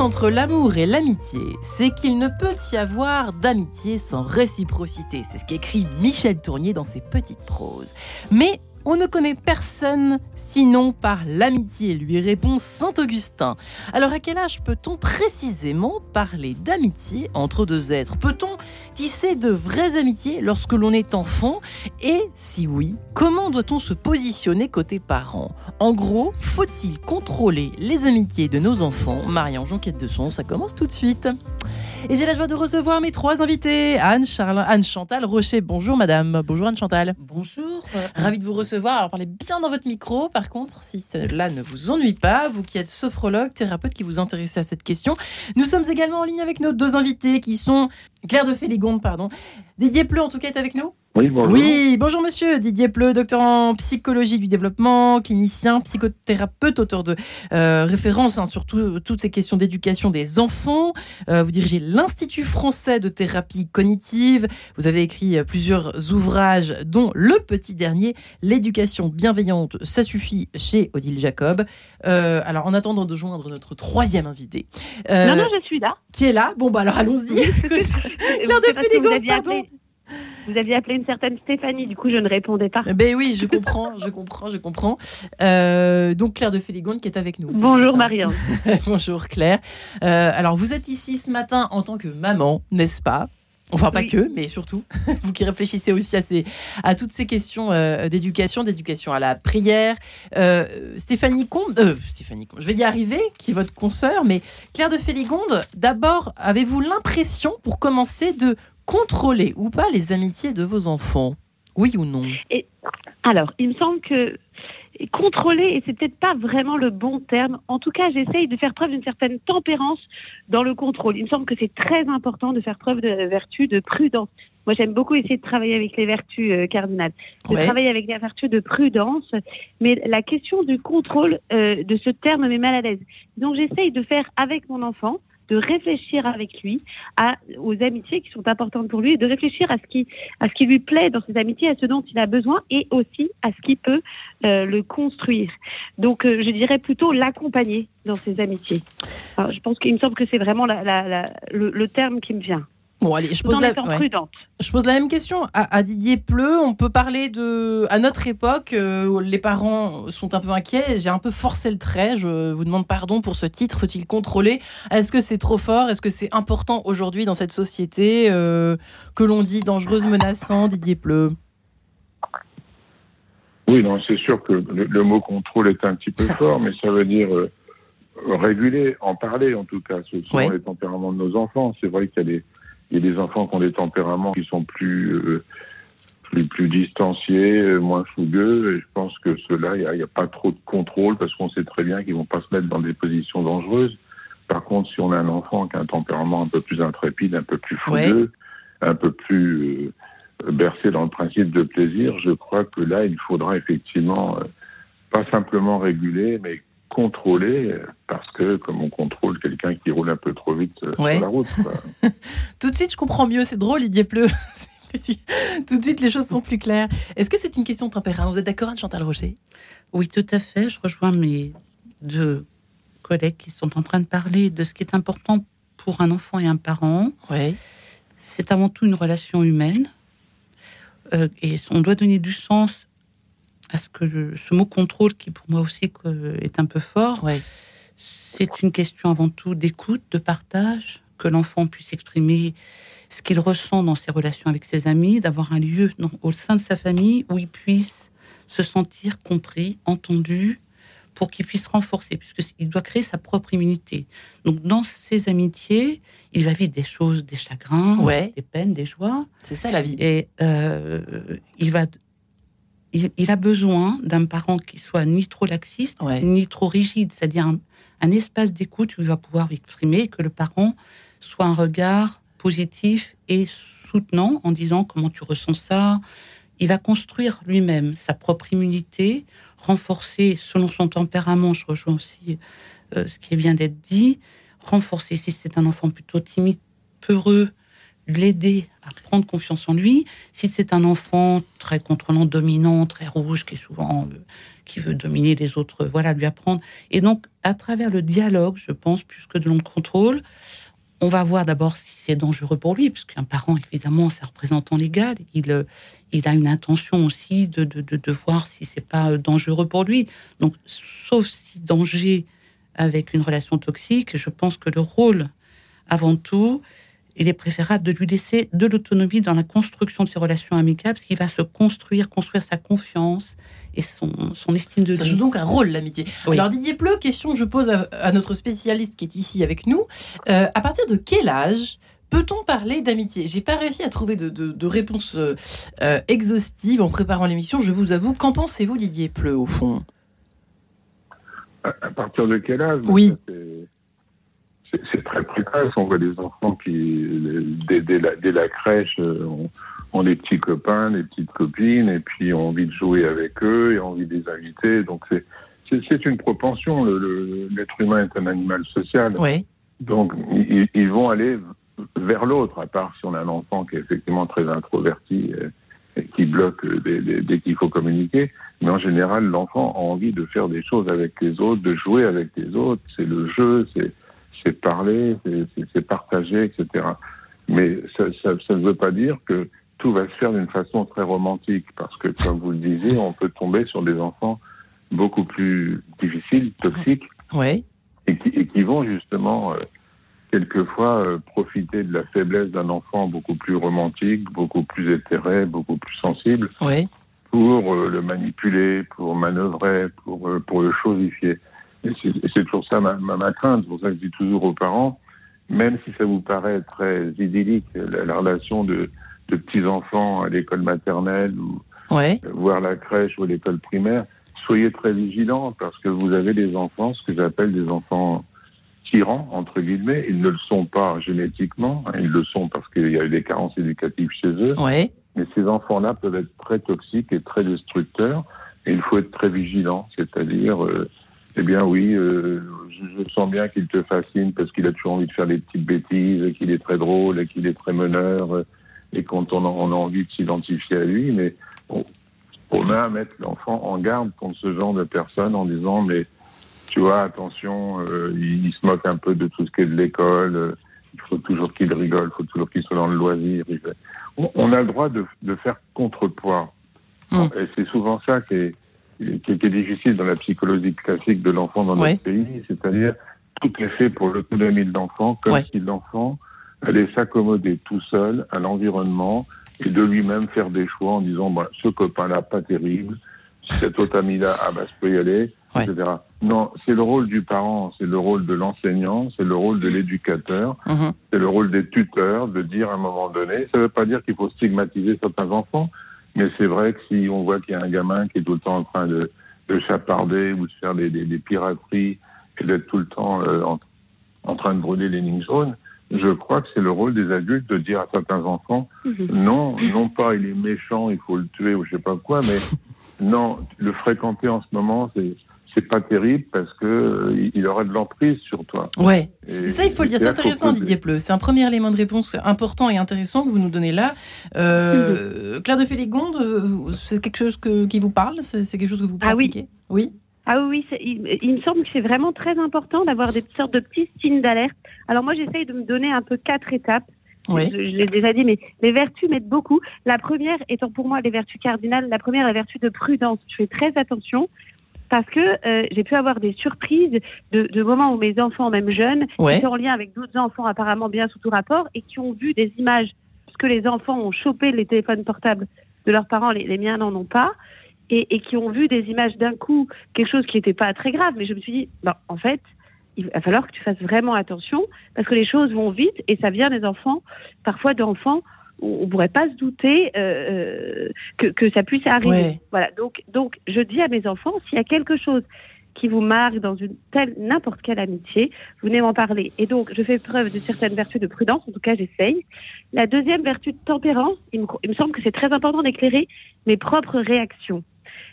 Entre l'amour et l'amitié, c'est qu'il ne peut y avoir d'amitié sans réciprocité. C'est ce qu'écrit Michel Tournier dans ses petites proses. Mais on ne connaît personne sinon par l'amitié, lui répond Saint Augustin. Alors à quel âge peut-on précisément parler d'amitié entre deux êtres? Peut-on tisser de vraies amitiés lorsque l'on est enfant Et si oui, comment doit-on se positionner côté parents En gros, faut-il contrôler les amitiés de nos enfants? Marianne Jonquette de Son, ça commence tout de suite. Et j'ai la joie de recevoir mes trois invités. Anne, Charles, Anne Chantal Rocher. Bonjour madame. Bonjour Anne Chantal. Bonjour. Ravi de vous recevoir. Alors parlez bien dans votre micro par contre, si cela ne vous ennuie pas, vous qui êtes sophrologue, thérapeute qui vous intéressez à cette question. Nous sommes également en ligne avec nos deux invités qui sont Claire de Féligonde, pardon. Didier Pleu en tout cas est avec nous. Oui, bonjour. Oui, bonjour monsieur Didier Pleu, docteur en psychologie du développement, clinicien, psychothérapeute, auteur de euh, références hein, sur tout- toutes ces questions d'éducation des enfants. Euh, vous dirigez l'Institut français de thérapie cognitive. Vous avez écrit euh, plusieurs ouvrages, dont le petit dernier, L'éducation bienveillante, ça suffit, chez Odile Jacob. Euh, alors, en attendant de joindre notre troisième invité, euh, Non, non, je suis là. qui est là, bon bah alors allons-y. Claire de Féligon, pardon. Vous aviez appelé une certaine Stéphanie, du coup je ne répondais pas. Ben oui, je comprends, je comprends, je comprends. Euh, donc Claire de Féligonde qui est avec nous. Bonjour Marianne. Bonjour Claire. Euh, alors vous êtes ici ce matin en tant que maman, n'est-ce pas? Enfin pas Oui. que, mais surtout vous qui réfléchissez aussi à, ces, à toutes ces questions euh, d'éducation, d'éducation à la prière. Euh, Stéphanie Combe, euh, Stéphanie Combe, je vais y arriver, qui est votre consoeur, mais Claire de Féligonde, d'abord, avez-vous l'impression, pour commencer, de contrôler ou pas les amitiés de vos enfants Oui ou non Alors, il me semble que contrôler, et c'est peut-être pas vraiment le bon terme, en tout cas j'essaye de faire preuve d'une certaine tempérance dans le contrôle. Il me semble que c'est très important de faire preuve de vertu, de prudence. Moi j'aime beaucoup essayer de travailler avec les vertus euh, cardinales, de Ouais. travailler avec la vertu de prudence, mais la question du contrôle euh, de ce terme me met mal à l'aise. Donc j'essaye de faire avec mon enfant, de réfléchir avec lui à, aux amitiés qui sont importantes pour lui, et de réfléchir à ce qui à ce qui lui plaît dans ses amitiés, à ce dont il a besoin et aussi à ce qui peut euh, le construire. Donc, euh, je dirais plutôt l'accompagner dans ses amitiés. Je pense qu'il me semble que c'est vraiment la, la- la- le, le terme qui me vient. Bon, allez, je pose, la, étant ouais. prudente. je pose la même question à, à Didier Pleu. On peut parler de. À notre époque, euh, où les parents sont un peu inquiets. J'ai un peu forcé le trait. Je vous demande pardon pour ce titre. Faut-il contrôler? Est-ce que c'est trop fort? Est-ce que c'est important aujourd'hui dans cette société euh, que l'on dit dangereuse, menaçant Didier Pleu Oui, non, c'est sûr que le, le mot contrôle est un petit peu fort, mais ça veut dire euh, réguler, en parler en tout cas. Ce sont Ouais. les tempéraments de nos enfants. C'est vrai qu'il y a des, il y a des enfants qui ont des tempéraments qui sont plus, euh, plus, plus distanciés, euh, moins fougueux. Et je pense que ceux-là, il n'y a, pas trop de contrôle parce qu'on sait très bien qu'ils vont pas se mettre dans des positions dangereuses. Par contre, si on a un enfant qui a un tempérament un peu plus intrépide, un peu plus fougueux, un peu plus euh, bercé dans le principe de plaisir, je crois que là, il faudra effectivement euh, pas simplement réguler, mais contrôler, parce que comme on contrôle quelqu'un qui roule un peu trop vite euh, Ouais. sur la route. quoi. Tout de suite, je comprends mieux. C'est drôle, Didier Pleu. Tout de suite, les choses sont plus claires. Est-ce que c'est une question de tempérament? Vous êtes d'accord, Anne Chantal Rocher? Oui, tout à fait. Je rejoins mes deux collègues qui sont en train de parler de ce qui est important pour un enfant et un parent. Oui. C'est avant tout une relation humaine. Euh, et on doit donner du sens à ce que le- ce mot contrôle, qui pour moi aussi que- est un peu fort, Ouais. c'est une question avant tout d'écoute, de partage, que l'enfant puisse exprimer ce qu'il ressent dans ses relations avec ses amis, d'avoir un lieu au sein de sa famille où il puisse se sentir compris, entendu, pour qu'il puisse renforcer, puisqu'il doit créer sa propre immunité. Donc dans ses amitiés, il va vivre des choses, des chagrins, Ouais. des peines, des joies, C'est ça la vie. et euh, il va... Il, il a besoin d'un parent qui soit ni trop laxiste, Ouais. ni trop rigide, c'est-à-dire un, un espace d'écoute où il va pouvoir exprimer et que le parent soit un regard positif et soutenant en disant comment tu ressens ça. Il va construire lui-même sa propre immunité, renforcer selon son tempérament. Je rejoins aussi euh, ce qui vient d'être dit. Renforcer si c'est un enfant plutôt timide, peureux, l'aider à prendre confiance en lui. Si c'est un enfant très contrôlant, dominant, très rouge, qui est souvent euh, qui veut dominer les autres, voilà, lui apprendre. Et donc, à travers le dialogue, je pense, plus que de long contrôle, on va voir d'abord si c'est dangereux pour lui, puisqu'un parent, évidemment, c'est représentant légal. Il, euh, il a une intention aussi de, de, de, de voir si c'est pas euh, dangereux pour lui. Donc, sauf si danger avec une relation toxique, je pense que le rôle, avant tout, il est préférable de lui laisser de l'autonomie dans la construction de ses relations amicales, parce qu'il va se construire, construire sa confiance et son, son estime de Ça lui. joue donc un rôle, l'amitié. Oui. Alors, Didier Pleu, question que je pose à, à notre spécialiste qui est ici avec nous. Euh, à partir de quel âge peut-on parler d'amitié? J'ai pas réussi à trouver de, de- de réponse euh, euh, exhaustive en préparant l'émission, je vous avoue. Qu'en pensez-vous, Didier Pleu, au fond? À, à partir de quel âge? Oui. Ça, c'est- très précoce. On voit des enfants qui, dès, dès la, dès la crèche, euh, ont, ont des petits copains, des petites copines, et puis ont envie de jouer avec eux et ont envie de les inviter. Donc c'est c'est- une propension. L'être humain est un animal social. Oui. Donc, ils, ils vont aller vers l'autre, à part si on a un enfant qui est effectivement très introverti et, et qui bloque dès, dès- dès qu'il faut communiquer. Mais en général, l'enfant a envie de faire des choses avec les autres, de jouer avec les autres. C'est le jeu, c'est c'est parler, c'est- partager, etc. Mais ça, ça, ça ne veut pas dire que tout va se faire d'une façon très romantique, parce que, comme vous le disiez, on peut tomber sur des enfants beaucoup plus difficiles, toxiques, et qui, et qui vont justement euh, quelquefois euh, profiter de la faiblesse d'un enfant beaucoup plus romantique, beaucoup plus éthéré, beaucoup plus sensible, pour euh, le manipuler, pour manœuvrer, pour, pour le chosifier. Et c'est toujours ça ma, ma, ma crainte. C'est pour ça que je dis toujours aux parents, même si ça vous paraît très idyllique, la, la relation de, de petits-enfants à l'école maternelle ou Oui. voire la crèche ou l'école primaire, soyez très vigilants parce que vous avez des enfants, ce que j'appelle des enfants tyrans, entre guillemets. Ils ne le sont pas génétiquement, hein, ils le sont parce qu'il y a eu des carences éducatives chez eux. Mais ces enfants-là peuvent être très toxiques et très destructeurs. Et il faut être très vigilant, c'est-à-dire, euh, eh bien oui, euh, je, je sens bien qu'il te fascine parce qu'il a toujours envie de faire des petites bêtises, qu'il est très drôle, et qu'il est très meneur, euh, et quand on a, on a envie de s'identifier à lui, mais on, on a à mettre l'enfant en garde contre ce genre de personnes en disant, mais tu vois, attention, euh, il, il se moque un peu de tout ce qui est de l'école, euh, il faut toujours qu'il rigole, il faut toujours qu'il soit dans le loisir. On, on a le droit de, de faire contrepoids. Mm. Et c'est souvent ça qui est, qui, est difficile dans la psychologie classique de l'enfant dans Ouais. notre pays, c'est-à-dire tout est fait pour l'autonomie de l'enfant, comme Ouais. si l'enfant allait s'accommoder tout seul à l'environnement et de lui-même faire des choix en disant bah, ce copain-là, pas terrible, cet autre ami-là, ah bah, je peux y aller, Ouais. etc. Non, c'est le rôle du parent, c'est le rôle de l'enseignant, c'est le rôle de l'éducateur, Mhm. c'est le rôle des tuteurs de dire à un moment donné, ça ne veut pas dire qu'il faut stigmatiser certains enfants, mais c'est vrai que si on voit qu'il y a un gamin qui est tout le temps en train de, de chaparder ou de faire des, des, des pirateries et d'être tout le temps euh, en, en train de brûler les lignes jaunes, je crois que c'est le rôle des adultes de dire à certains enfants, Mhm. non, non pas il est méchant, il faut le tuer ou je sais pas quoi, mais non, le fréquenter en ce moment, c'est c'est pas terrible parce que euh, il- aurait de l'emprise sur toi. Ouais. Et- Et ça, il faut le dire, c'est intéressant. Didier Pleu. C'est un premier élément de réponse important et intéressant que vous nous donnez là. Euh, Claire de Félégonde, euh, c'est quelque chose que- qui vous parle? C'est c'est quelque chose que vous Ah oui. pratiquez? Oui. Ah oui, oui, c'est- il, il me semble que c'est vraiment très important d'avoir des sortes de petits signes d'alerte. Alors moi, j'essaye de me donner un peu quatre étapes. Oui. Je, je l'ai déjà dit, mais les vertus m'aident beaucoup. La première étant pour moi les vertus cardinales, la première, la vertu de prudence. Je fais très attention parce que euh, j'ai pu avoir des surprises de, de moments où mes enfants, même jeunes, Ouais. étaient en lien avec d'autres enfants apparemment bien sous tout rapport et qui ont vu des images, parce que les enfants ont chopé les téléphones portables de leurs parents, les, les miens n'en ont pas, et, et qui ont vu des images d'un coup, quelque chose qui n'était pas très grave, mais je me suis dit, bah, en fait, il va falloir que tu fasses vraiment attention, parce que les choses vont vite, et ça vient des enfants, parfois d'enfants, on ne pourrait pas se douter euh, euh, que, que ça puisse arriver. Ouais. Voilà, donc, donc je dis à mes enfants, s'il y a quelque chose qui vous marque dans une telle, n'importe quelle amitié, vous venez m'en parler. Et donc, je fais preuve de certaines vertus de prudence, en tout cas, j'essaye. La deuxième vertu de tempérance, il me, il me semble que c'est très important d'éclairer mes propres réactions.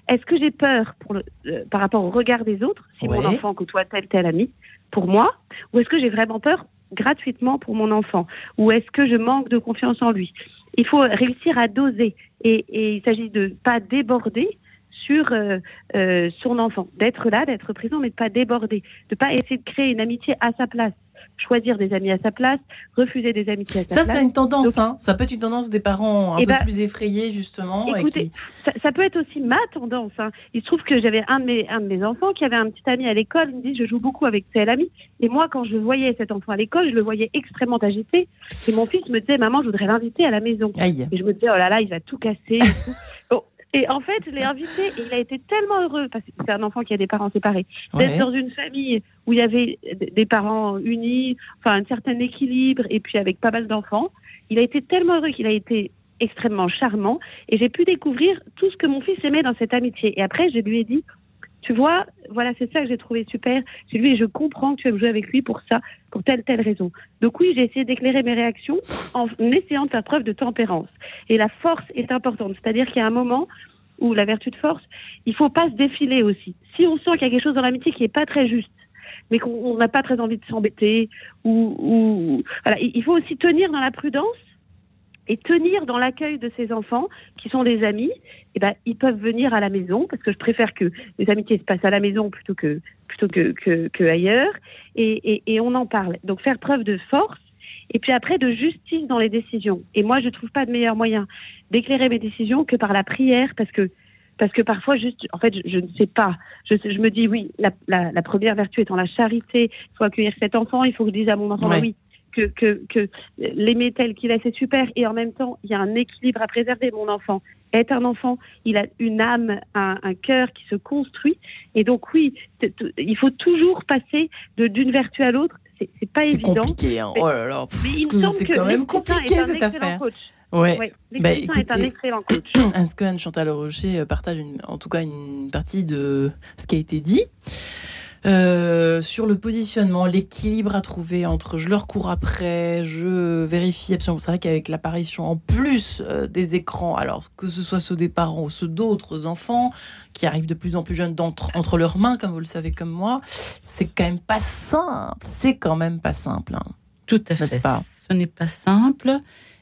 Est-ce que j'ai peur pour le, euh, par rapport au regard des autres, si mon enfant côtoie tel tel ami, pour moi, ou est-ce que j'ai vraiment peur gratuitement pour mon enfant Ou est-ce que je manque de confiance en lui? Il faut réussir à doser. Et, il s'agit de pas déborder sur euh, euh, son enfant, d'être là, d'être présent, mais de pas déborder, de pas essayer de créer une amitié à sa place choisir des amis à sa place, refuser des amitiés à sa ça, place. Ça, c'est une tendance. hein. Ça peut être une tendance des parents un Eh peu ben, plus effrayés, justement. et Écoutez, qui- ça, ça peut être aussi ma tendance. hein. Il se trouve que j'avais un de mes un de mes enfants qui avait un petit ami à l'école. Il me dit je joue beaucoup avec tel ami. Et moi, quand je voyais cet enfant à l'école, je le voyais extrêmement agité. Et mon fils me disait maman, je voudrais l'inviter à la maison. Aïe. Et je me disais, oh là là, il va tout casser. Et, tout. Et en fait, je l'ai invité et il a été tellement heureux, parce que c'est un enfant qui a des parents séparés, d'être Ouais. dans une famille où il y avait des parents unis, enfin un certain équilibre, et puis avec pas mal d'enfants. Il a été tellement heureux qu'il a été extrêmement charmant, et j'ai pu découvrir tout ce que mon fils aimait dans cette amitié. Et après, je lui ai dit, tu vois, voilà, c'est ça que j'ai trouvé super. Je lui je comprends que tu aimes jouer avec lui pour ça, pour telle, telle raison. Donc oui, j'ai essayé d'éclairer mes réactions en essayant de faire preuve de tempérance. Et la force est importante. C'est-à-dire qu'il y a un moment où la vertu de force, il faut pas se défiler aussi. Si on sent qu'il y a quelque chose dans l'amitié qui est pas très juste, mais qu'on on n'a pas très envie de s'embêter, ou, ou voilà, il il faut aussi tenir dans la prudence et tenir dans l'accueil de ces enfants qui sont des amis. Eh ben, ils peuvent venir à la maison parce que je préfère que les amitiés se passent à la maison plutôt que plutôt que que, que ailleurs. Et, et, et on en parle. Donc faire preuve de force et puis après de justice dans les décisions. Et moi, je trouve pas de meilleur moyen d'éclairer mes décisions que par la prière, parce que parce que parfois, juste, en fait, je, je ne sais pas. Je, je me dis, oui, la, la, la première vertu étant la charité. Il faut accueillir cet enfant. Il faut que je dise à mon enfant, Ouais. bah oui, que, que, que l'aimer tel qu'il est, c'est super. Et en même temps, il y a un équilibre à préserver. Mon enfant est un enfant. Il a une âme, un, un cœur qui se construit. Et donc, oui, il faut toujours passer d'une vertu à l'autre. C'est pas C'est évident. compliqué. hein. Mais- Oh là là. c'est quand même compliqué cette affaire. coach. Ouais. Ouais, Bah, est un excellent coach. Est-ce que Anne-Chantal Rocher euh, partage une- en tout cas une partie de ce qui a été dit? Euh, sur le positionnement, l'équilibre à trouver entre je leur cours après, je vérifie absolument. C'est vrai qu'avec l'apparition en plus euh, des écrans, alors que ce soit ceux des parents ou ceux d'autres enfants qui arrivent de plus en plus jeunes entre leurs mains, comme vous le savez comme moi, c'est quand même pas simple. C'est quand même pas simple. hein. Tout à fait. pas? Ce n'est pas simple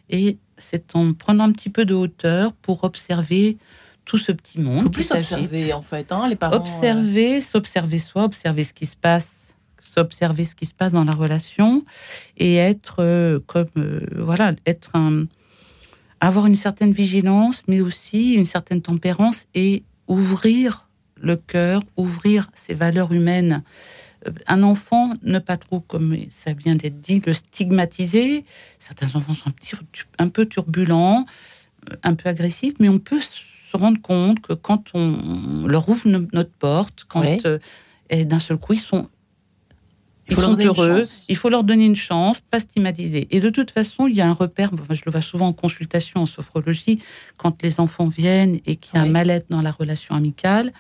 et c'est en prenant un petit peu de hauteur pour observer tout ce petit monde. Faut plus observer en fait, hein, les parents. euh, Observer, s'observer soi, observer ce qui se passe, s'observer ce qui se passe dans la relation et être euh, comme euh, voilà, être un avoir une certaine vigilance, mais aussi une certaine tempérance et ouvrir le cœur, ouvrir ses valeurs humaines. Euh, Un enfant, ne pas trop, comme ça vient d'être dit, le stigmatiser. Certains enfants sont un, petit, un peu turbulents, euh, un peu agressifs, mais on peut se rendre compte que quand on leur ouvre no- notre porte, quand euh, et d'un seul coup ils sont Il ils sont heureux, il faut leur donner une chance, pas stigmatiser. Et de toute façon, il y a un repère, je le vois souvent en consultation en sophrologie, quand les enfants viennent et qu'il y a un mal-être dans la relation amicale,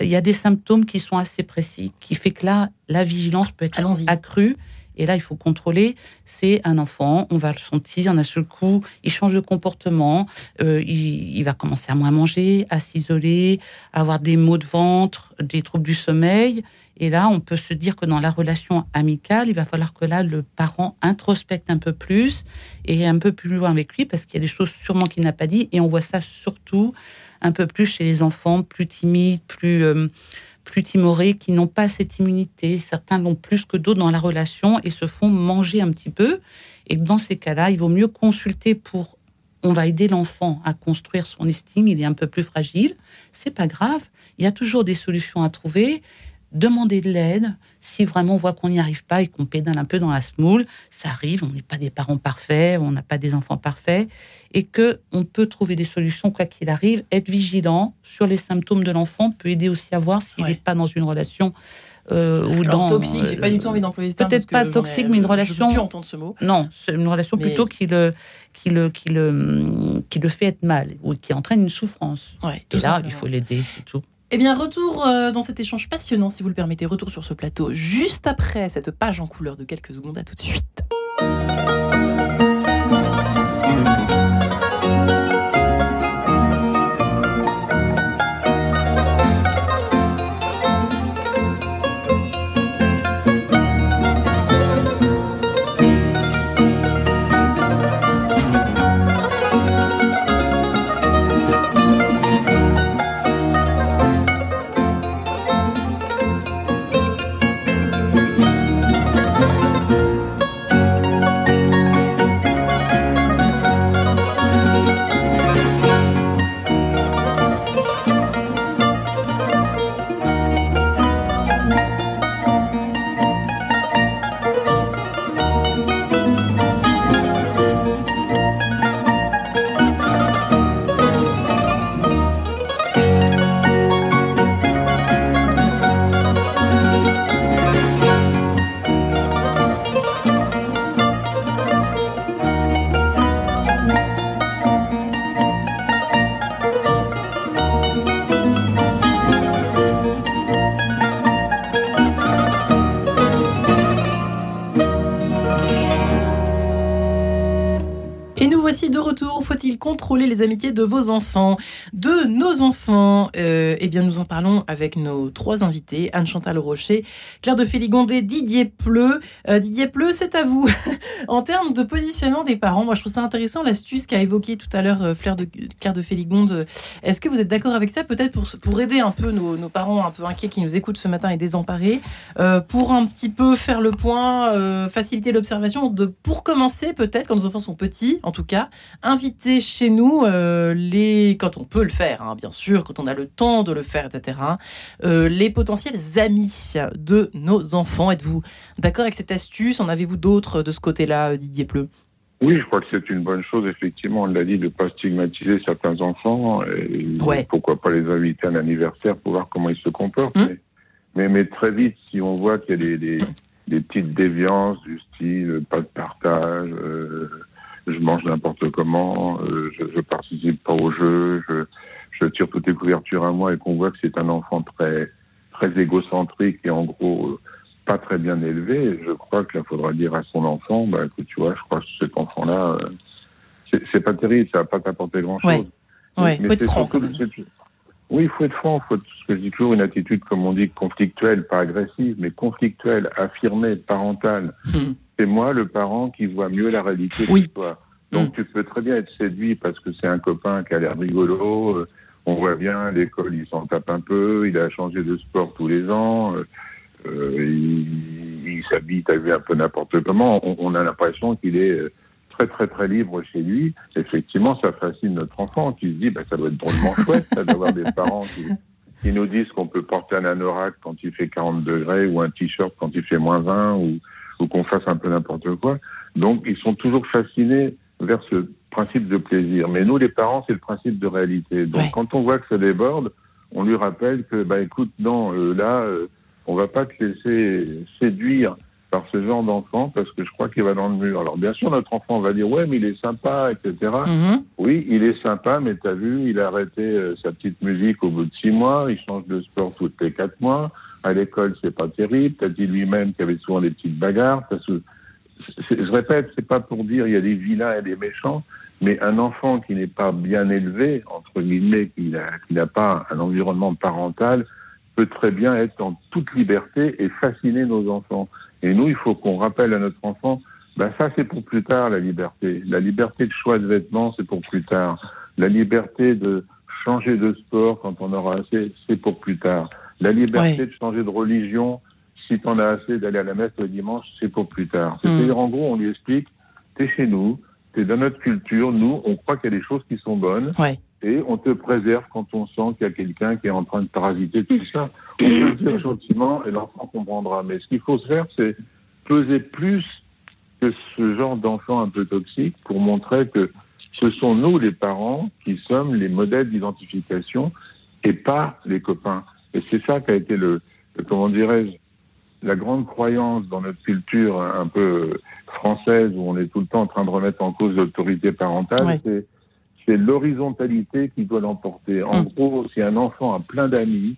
il y a des symptômes qui sont assez précis, qui fait que là, la vigilance peut être accrue. Et là, il faut contrôler. C'est un enfant, on va le sentir d'un seul coup, il change de comportement, euh, il, va commencer à moins manger, à s'isoler, à avoir des maux de ventre, des troubles du sommeil. Et là, on peut se dire que dans la relation amicale, il va falloir que là, le parent introspecte un peu plus et un peu plus loin avec lui, parce qu'il y a des choses sûrement qu'il n'a pas dit. Et on voit ça surtout un peu plus chez les enfants plus timides, plus, euh, plus timorés, qui n'ont pas cette immunité. Certains l'ont plus que d'autres dans la relation et se font manger un petit peu. Et dans ces cas-là, il vaut mieux consulter pour. On va aider l'enfant à construire son estime. Il est un peu plus fragile. C'est pas grave. Il y a toujours des solutions à trouver. Demander de l'aide si vraiment on voit qu'on n'y arrive pas et qu'on pédale un peu dans la semoule. Ça arrive. On n'est pas des parents parfaits. On n'a pas des enfants parfaits et que on peut trouver des solutions quoi qu'il arrive. Être vigilant sur les symptômes de l'enfant peut aider aussi à voir s'il n'est Ouais. pas dans une relation euh, ou Alors, dans toxique, j'ai pas du tout envie d'employer ce terme. peut-être pas ai- toxique, mais une relation- Je peux entendre ce mot. non, c'est une relation Mais- plutôt qui le, qui, le, qui, le, qui le fait être mal ou qui entraîne une souffrance. Ouais, Et là, simplement. il faut l'aider, c'est tout. Eh bien, retour euh, dans cet échange passionnant, si vous le permettez, retour sur ce plateau, juste après cette page en couleur de quelques secondes. À tout de suite. Contrôler les amitiés de vos enfants, nos enfants euh, Eh bien, nous en parlons avec nos trois invités Anne-Chantal Rocher, Claire de Féligondet, Didier Pleu. Euh, Didier Pleu, c'est à vous. en termes de positionnement des parents, moi, je trouve ça intéressant l'astuce qu'a évoquée tout à l'heure Claire de, Claire de Féligonde. Est-ce que vous êtes d'accord avec ça Peut-être pour, pour aider un peu nos, parents un peu inquiets qui nous écoutent ce matin et désemparés, pour un petit peu faire le point, faciliter l'observation de pour commencer peut-être quand nos enfants sont petits, en tout cas, inviter chez nous euh, les, quand on peut le faire, hein, bien sûr, quand on a le temps de le faire, etc. Euh, les potentiels amis de nos enfants. Êtes-vous d'accord avec cette astuce? En avez-vous d'autres de ce côté-là, Didier Pleu? Oui, je crois que c'est une bonne chose, effectivement, on l'a dit, de ne pas stigmatiser certains enfants. Et Pourquoi pas les inviter à un anniversaire pour voir comment ils se comportent. Hum. Mais, mais, très vite, si on voit qu'il y a des, hum des petites déviances du style pas de partage, euh, je mange n'importe comment, euh, je, je participe pas au jeu, je, je tire toutes les couvertures à moi et qu'on voit que c'est un enfant très très égocentrique et en gros pas très bien élevé, je crois qu'il faudra dire à son enfant, bah écoute, tu vois, je crois que cet enfant-là, euh, c'est pas terrible, ça va pas t'apporter grand-chose. Ouais. Ouais, faut être franc. Oui, il faut être franc, ce que je dis toujours, une attitude, comme on dit, conflictuelle, pas agressive, mais conflictuelle, affirmée, parentale. Hmm. C'est moi, le parent, qui voit mieux la réalité que toi. Donc hmm. tu peux très bien être séduit parce que c'est un copain qui a l'air rigolo, euh, on voit bien, l'école, il s'en tape un peu, il a changé de sport tous les ans, euh, euh il, il s'habille, un peu n'importe comment. On, on a l'impression qu'il est euh, très très très libre chez lui, effectivement, ça fascine notre enfant qui se dit, bah, ça doit être drôlement chouette d'avoir des parents qui, qui, nous disent qu'on peut porter un anorak quand il fait 40 degrés ou un t-shirt quand il fait moins 20 ou, ou qu'on fasse un peu n'importe quoi. Donc, ils sont toujours fascinés vers ce principe de plaisir. Mais nous, les parents, c'est le principe de réalité. Donc, quand on voit que ça déborde, on lui rappelle que, bah, écoute, non, euh, là, euh, on va pas te laisser séduire par ce genre d'enfant parce que je crois qu'il va dans le mur. Alors bien sûr, notre enfant va dire ouais, mais il est sympa, etc. Mm-hmm. Oui, il est sympa, mais t'as vu, il a arrêté euh, sa petite musique au bout de six mois, il change de sport tous les quatre mois. À l'école, c'est pas terrible. T'as dit lui-même qu'il y avait souvent des petites bagarres. Je répète, c'est pas pour dire il y a des vilains et des méchants, mais un enfant qui n'est pas bien élevé, entre guillemets, qui n'a pas un environnement parental, peut très bien être en toute liberté et fasciner nos enfants. Et nous, il faut qu'on rappelle à notre enfant, ben ça c'est pour plus tard la liberté. La liberté de choix de vêtements, c'est pour plus tard. La liberté de changer de sport quand on aura assez, c'est pour plus tard. La liberté de changer de religion, si tu en as assez d'aller à la messe le dimanche, c'est pour plus tard. Mm. C'est-à-dire, en gros, on lui explique, t'es chez nous, t'es dans notre culture, nous, on croit qu'il y a des choses qui sont bonnes. Et on te préserve quand on sent qu'il y a quelqu'un qui est en train de parasiter tout ça. On peut le dire gentiment et l'enfant comprendra. Mais ce qu'il faut se faire, c'est peser plus que ce genre d'enfant un peu toxique pour montrer que ce sont nous, les parents, qui sommes les modèles d'identification et pas les copains. Et c'est ça qui a été le, comment dirais-je, la grande croyance dans notre culture un peu française où on est tout le temps en train de remettre en cause l'autorité parentale, c'est c'est l'horizontalité qui doit l'emporter. En mm. gros, si un enfant a plein d'amis,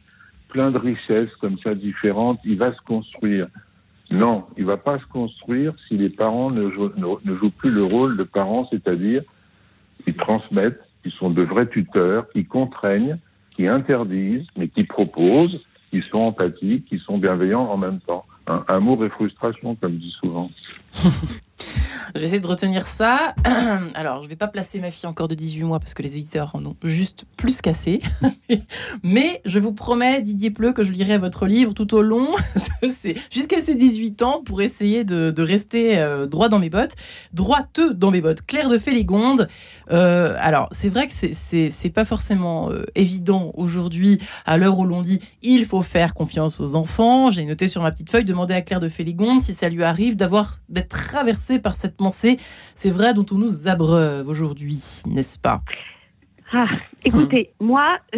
plein de richesses comme ça différentes, il va se construire. Non, il va pas se construire si les parents ne jouent, ne, jouent plus le rôle de parents, c'est-à-dire qui transmettent, qui sont de vrais tuteurs, qui contraignent, qui interdisent, mais qui proposent, qui sont empathiques, qui sont bienveillants en même temps. Amour et frustration, comme dit souvent. Je vais essayer de retenir ça. Alors, je ne vais pas placer ma fille encore de 18 mois parce que les éditeurs en ont juste plus cassé. Mais je vous promets, Didier Pleu, que je lirai votre livre tout au long jusqu'à ses 18 ans pour essayer de, rester euh, droit dans mes bottes, droiteux dans mes bottes. Claire de Féligonde. Euh, alors, c'est vrai que c'est pas forcément euh, évident aujourd'hui, à l'heure où l'on dit il faut faire confiance aux enfants. J'ai noté sur ma petite feuille, demander à Claire de Féligonde si ça lui arrive d'avoir d'être traversée par cette pensée, c'est vrai, dont on nous abreuve aujourd'hui, n'est-ce pas? Ah, écoutez, hum. moi,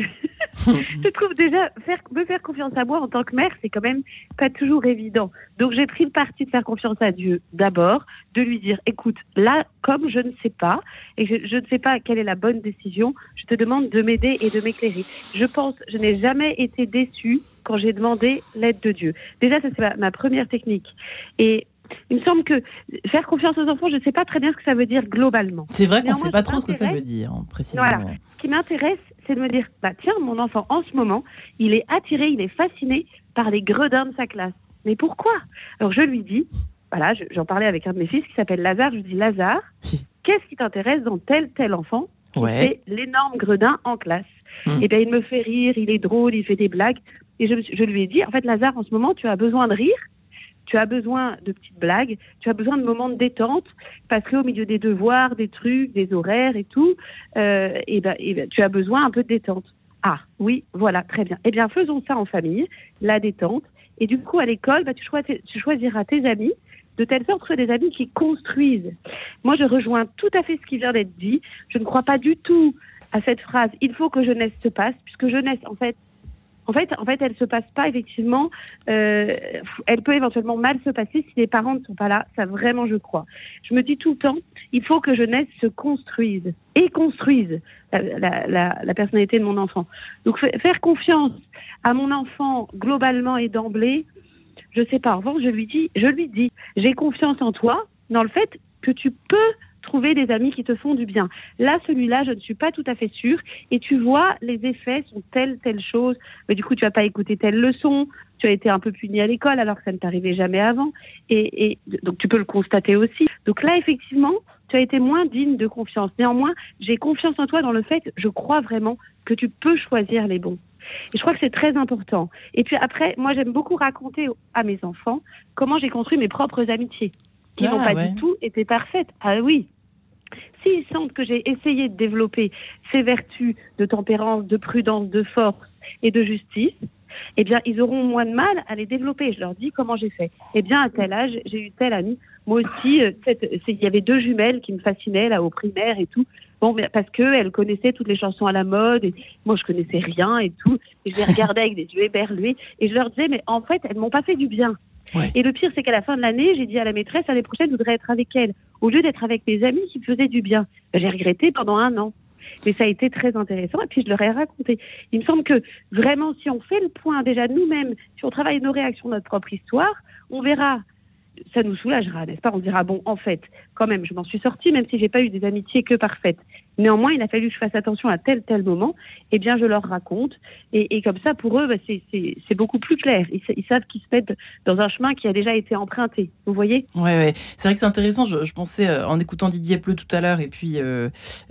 je trouve déjà faire, me faire confiance à moi en tant que mère, c'est quand même pas toujours évident. Donc j'ai pris le parti de faire confiance à Dieu d'abord, de lui dire, écoute, là, comme je ne sais pas et je, je, ne sais pas quelle est la bonne décision, je te demande de m'aider et de m'éclairer. Je pense, je n'ai jamais été déçue quand j'ai demandé l'aide de Dieu. Déjà, ça c'est ma, ma première technique. Et Il me semble que faire confiance aux enfants, je ne sais pas très bien ce que ça veut dire globalement. C'est vrai qu'on ne sait pas trop ce que ça veut dire, hein, précisément. Voilà. Ce qui m'intéresse, c'est de me dire, bah tiens, mon enfant, en ce moment, il est attiré, il est fasciné par les gredins de sa classe. Mais pourquoi? Alors je lui dis, voilà, je- j'en parlais avec un de mes fils qui s'appelle Lazare, je lui dis, Lazare, qu'est-ce qui t'intéresse dans tel, tel enfant qui Ouais. fait l'énorme gredin en classe? Hmm. Eh bien, il me fait rire, il est drôle, il fait des blagues. Et je, je lui ai dit, en fait, Lazare, en ce moment, tu as besoin de rire, tu as besoin de petites blagues, tu as besoin de moments de détente, parce qu'au milieu des devoirs, des trucs, des horaires et tout, euh, eh ben, eh ben, tu as besoin un peu de détente. Ah, oui, voilà, très bien. Eh bien, faisons ça en famille, la détente. Et du coup, à l'école, bah, tu, tu choisiras tes amis de telle sorte que des amis qui construisent. Moi, je rejoins tout à fait ce qui vient d'être dit. Je ne crois pas du tout à cette phrase « il faut que jeunesse se passe », puisque jeunesse, en fait, en fait, en fait, elle se passe pas effectivement. Euh, elle peut éventuellement mal se passer si les parents ne sont pas là. Ça vraiment, je crois. Je me dis tout le temps, il faut que jeunesse se construise et construise la, la, la, la personnalité de mon enfant. Donc fa- faire confiance à mon enfant globalement et d'emblée, je sais pas. En revanche, je lui dis, je lui dis, j'ai confiance en toi dans le fait que tu peux trouver des amis qui te font du bien. Là, celui-là, je ne suis pas tout à fait sûre. Et tu vois, les effets sont telle, telle chose. Mais du coup, tu vas pas écouté telle leçon. Tu as été un peu puni à l'école alors que ça ne t'arrivait jamais avant. Et, et donc, tu peux le constater aussi. Donc là, effectivement, tu as été moins digne de confiance. Néanmoins, j'ai confiance en toi dans le fait, je crois vraiment que tu peux choisir les bons. Et je crois que c'est très important. Et puis après, moi, j'aime beaucoup raconter à mes enfants comment j'ai construit mes propres amitiés, qui Ah, n'ont pas ouais. du tout été parfaites. Ah oui. S'ils sentent que j'ai essayé de développer ces vertus de tempérance, de prudence, de force et de justice, eh bien, ils auront moins de mal à les développer. Je leur dis comment j'ai fait. Eh bien, à tel âge, j'ai eu tel ami. Moi aussi, euh, il y avait deux jumelles qui me fascinaient là au primaire et tout. Bon, parce que elles connaissaient toutes les chansons à la mode et moi je connaissais rien et tout. Je les regardais avec des yeux éberlués et je leur disais mais en fait elles m'ont pas fait du bien. Et le pire c'est qu'à la fin de l'année, j'ai dit à la maîtresse l'année prochaine je voudrais être avec elle au lieu d'être avec mes amis qui me faisaient du bien. J'ai regretté pendant un an. Mais ça a été très intéressant et puis je leur ai raconté. Il me semble que vraiment, si on fait le point déjà nous-mêmes, si on travaille nos réactions, notre propre histoire, on verra, ça nous soulagera, n'est-ce pas? On dira, bon, en fait, quand même, je m'en suis sortie, même si j'ai pas eu des amitiés que parfaites. Néanmoins, il a fallu que je fasse attention à tel, tel moment, eh bien, je leur raconte. Et, comme ça, pour eux, bah, c'est- beaucoup plus clair. Ils, sa- ils savent qu'ils se mettent dans un chemin qui a déjà été emprunté. Vous voyez? Ouais, ouais. C'est vrai que c'est intéressant. Je, pensais, euh, en écoutant Didier Pleu tout à l'heure, et puis euh,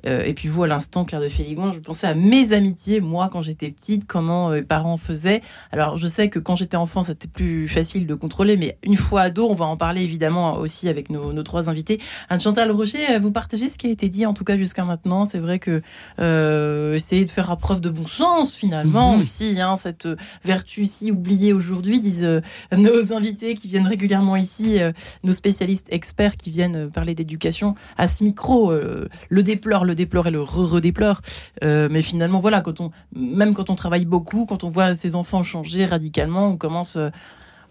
euh, et puis vous à l'instant, Claire de Féligon, je pensais à mes amitiés, moi, quand j'étais petite, comment mes parents faisaient. Alors, je sais que quand j'étais enfant, c'était plus facile de contrôler, mais une fois ado, on va en parler évidemment aussi avec nos, nos trois invités. Anne-Chantal Rocher, vous partagez ce qui a été dit, en tout cas jusqu'à maintenant? C'est vrai que euh, essayer de faire preuve de bon sens, finalement, Mhm. aussi, hein, cette vertu si oubliée aujourd'hui, disent euh, nos invités qui viennent régulièrement ici, euh, nos spécialistes experts qui viennent euh, parler d'éducation à ce micro, euh, le déplore, le déplore et le re-redéplore. Euh, mais finalement, voilà, quand on, même quand on travaille beaucoup, quand on voit ses enfants changer radicalement, on commence euh,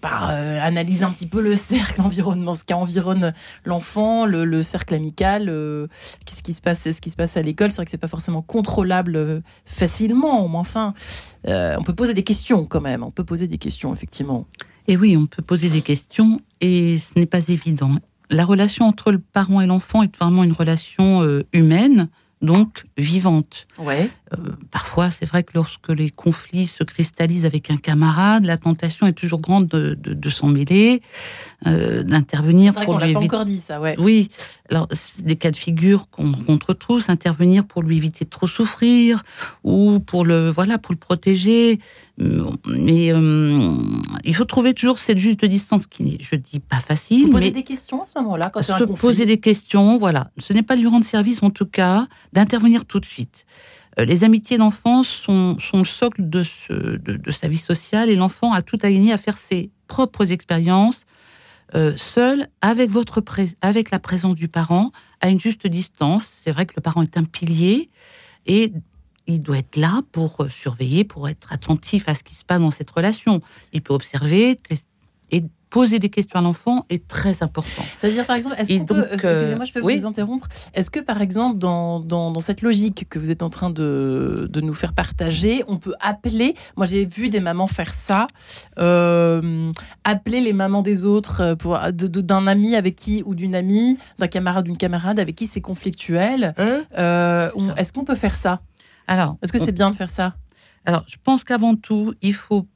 par euh, analyser un petit peu le cercle environnement, ce qui environne l'enfant, le, le cercle amical, euh, qu'est-ce qui se passe, ce qui se passe à l'école. C'est vrai que c'est pas forcément contrôlable euh, facilement, mais enfin, on peut poser des questions quand même. On peut poser des questions, effectivement. Et oui, on peut poser des questions et ce n'est pas évident. La relation entre le parent et l'enfant est vraiment une relation humaine, donc vivante. Ouais. Euh, parfois, c'est vrai que lorsque les conflits se cristallisent avec un camarade, la tentation est toujours grande de, de- de s'en mêler, euh, C'est d'intervenir vrai pour lui l'a pas éviter. encore dit, ça, ouais. Oui, alors c'est des cas de figure qu'on rencontre tous, intervenir pour lui éviter de trop souffrir ou pour le voilà pour le protéger. Mais euh, il faut trouver toujours cette juste distance qui n'est, je dis, pas facile. Vous mais des questions à ce moment-là, quand un se conflit. poser des questions, voilà. Ce n'est pas lui rendre service, en tout cas, d'intervenir tout de suite. Euh, Les amitiés d'enfance sont, sont le socle de, de, sa vie sociale et l'enfant a tout à gagner à faire ses propres expériences euh, seul, avec, votre avec la présence du parent, à une juste distance. C'est vrai que le parent est un pilier et il doit être là pour euh, surveiller, pour être attentif à ce qui se passe dans cette relation. Il peut observer et poser des questions à l'enfant est très important. C'est-à-dire, par exemple, est-ce qu'on peut, excusez-moi, je peux vous interrompre, est-ce que, par exemple, dans, dans, dans, cette logique que vous êtes en train de, de nous faire partager, on peut appeler, moi j'ai vu des mamans faire ça, euh, appeler les mamans des autres, pour, d'un ami avec qui, ou d'une amie, d'un camarade, d'une camarade avec qui c'est conflictuel. Hein euh, est-ce qu'on peut faire ça? Alors, est-ce que c'est bien de faire ça? Alors, je pense qu'avant tout, il faut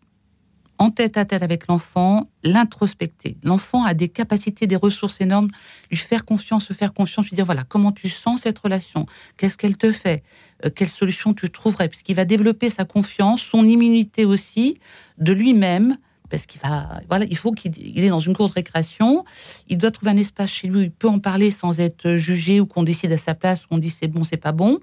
en tête à tête avec l'enfant, l'introspecter. L'enfant a des capacités, des ressources énormes, lui faire confiance, se faire confiance, lui dire voilà, comment tu sens cette relation? Qu'est-ce qu'elle te fait? Euh, Quelle solution tu trouverais? Puisqu'il va développer sa confiance, son immunité aussi, de lui-même, parce qu'il va, voilà, il faut qu'il est dans une cour de récréation, il doit trouver un espace chez lui où il peut en parler sans être jugé ou qu'on décide à sa place, qu'on dit c'est bon, c'est pas bon.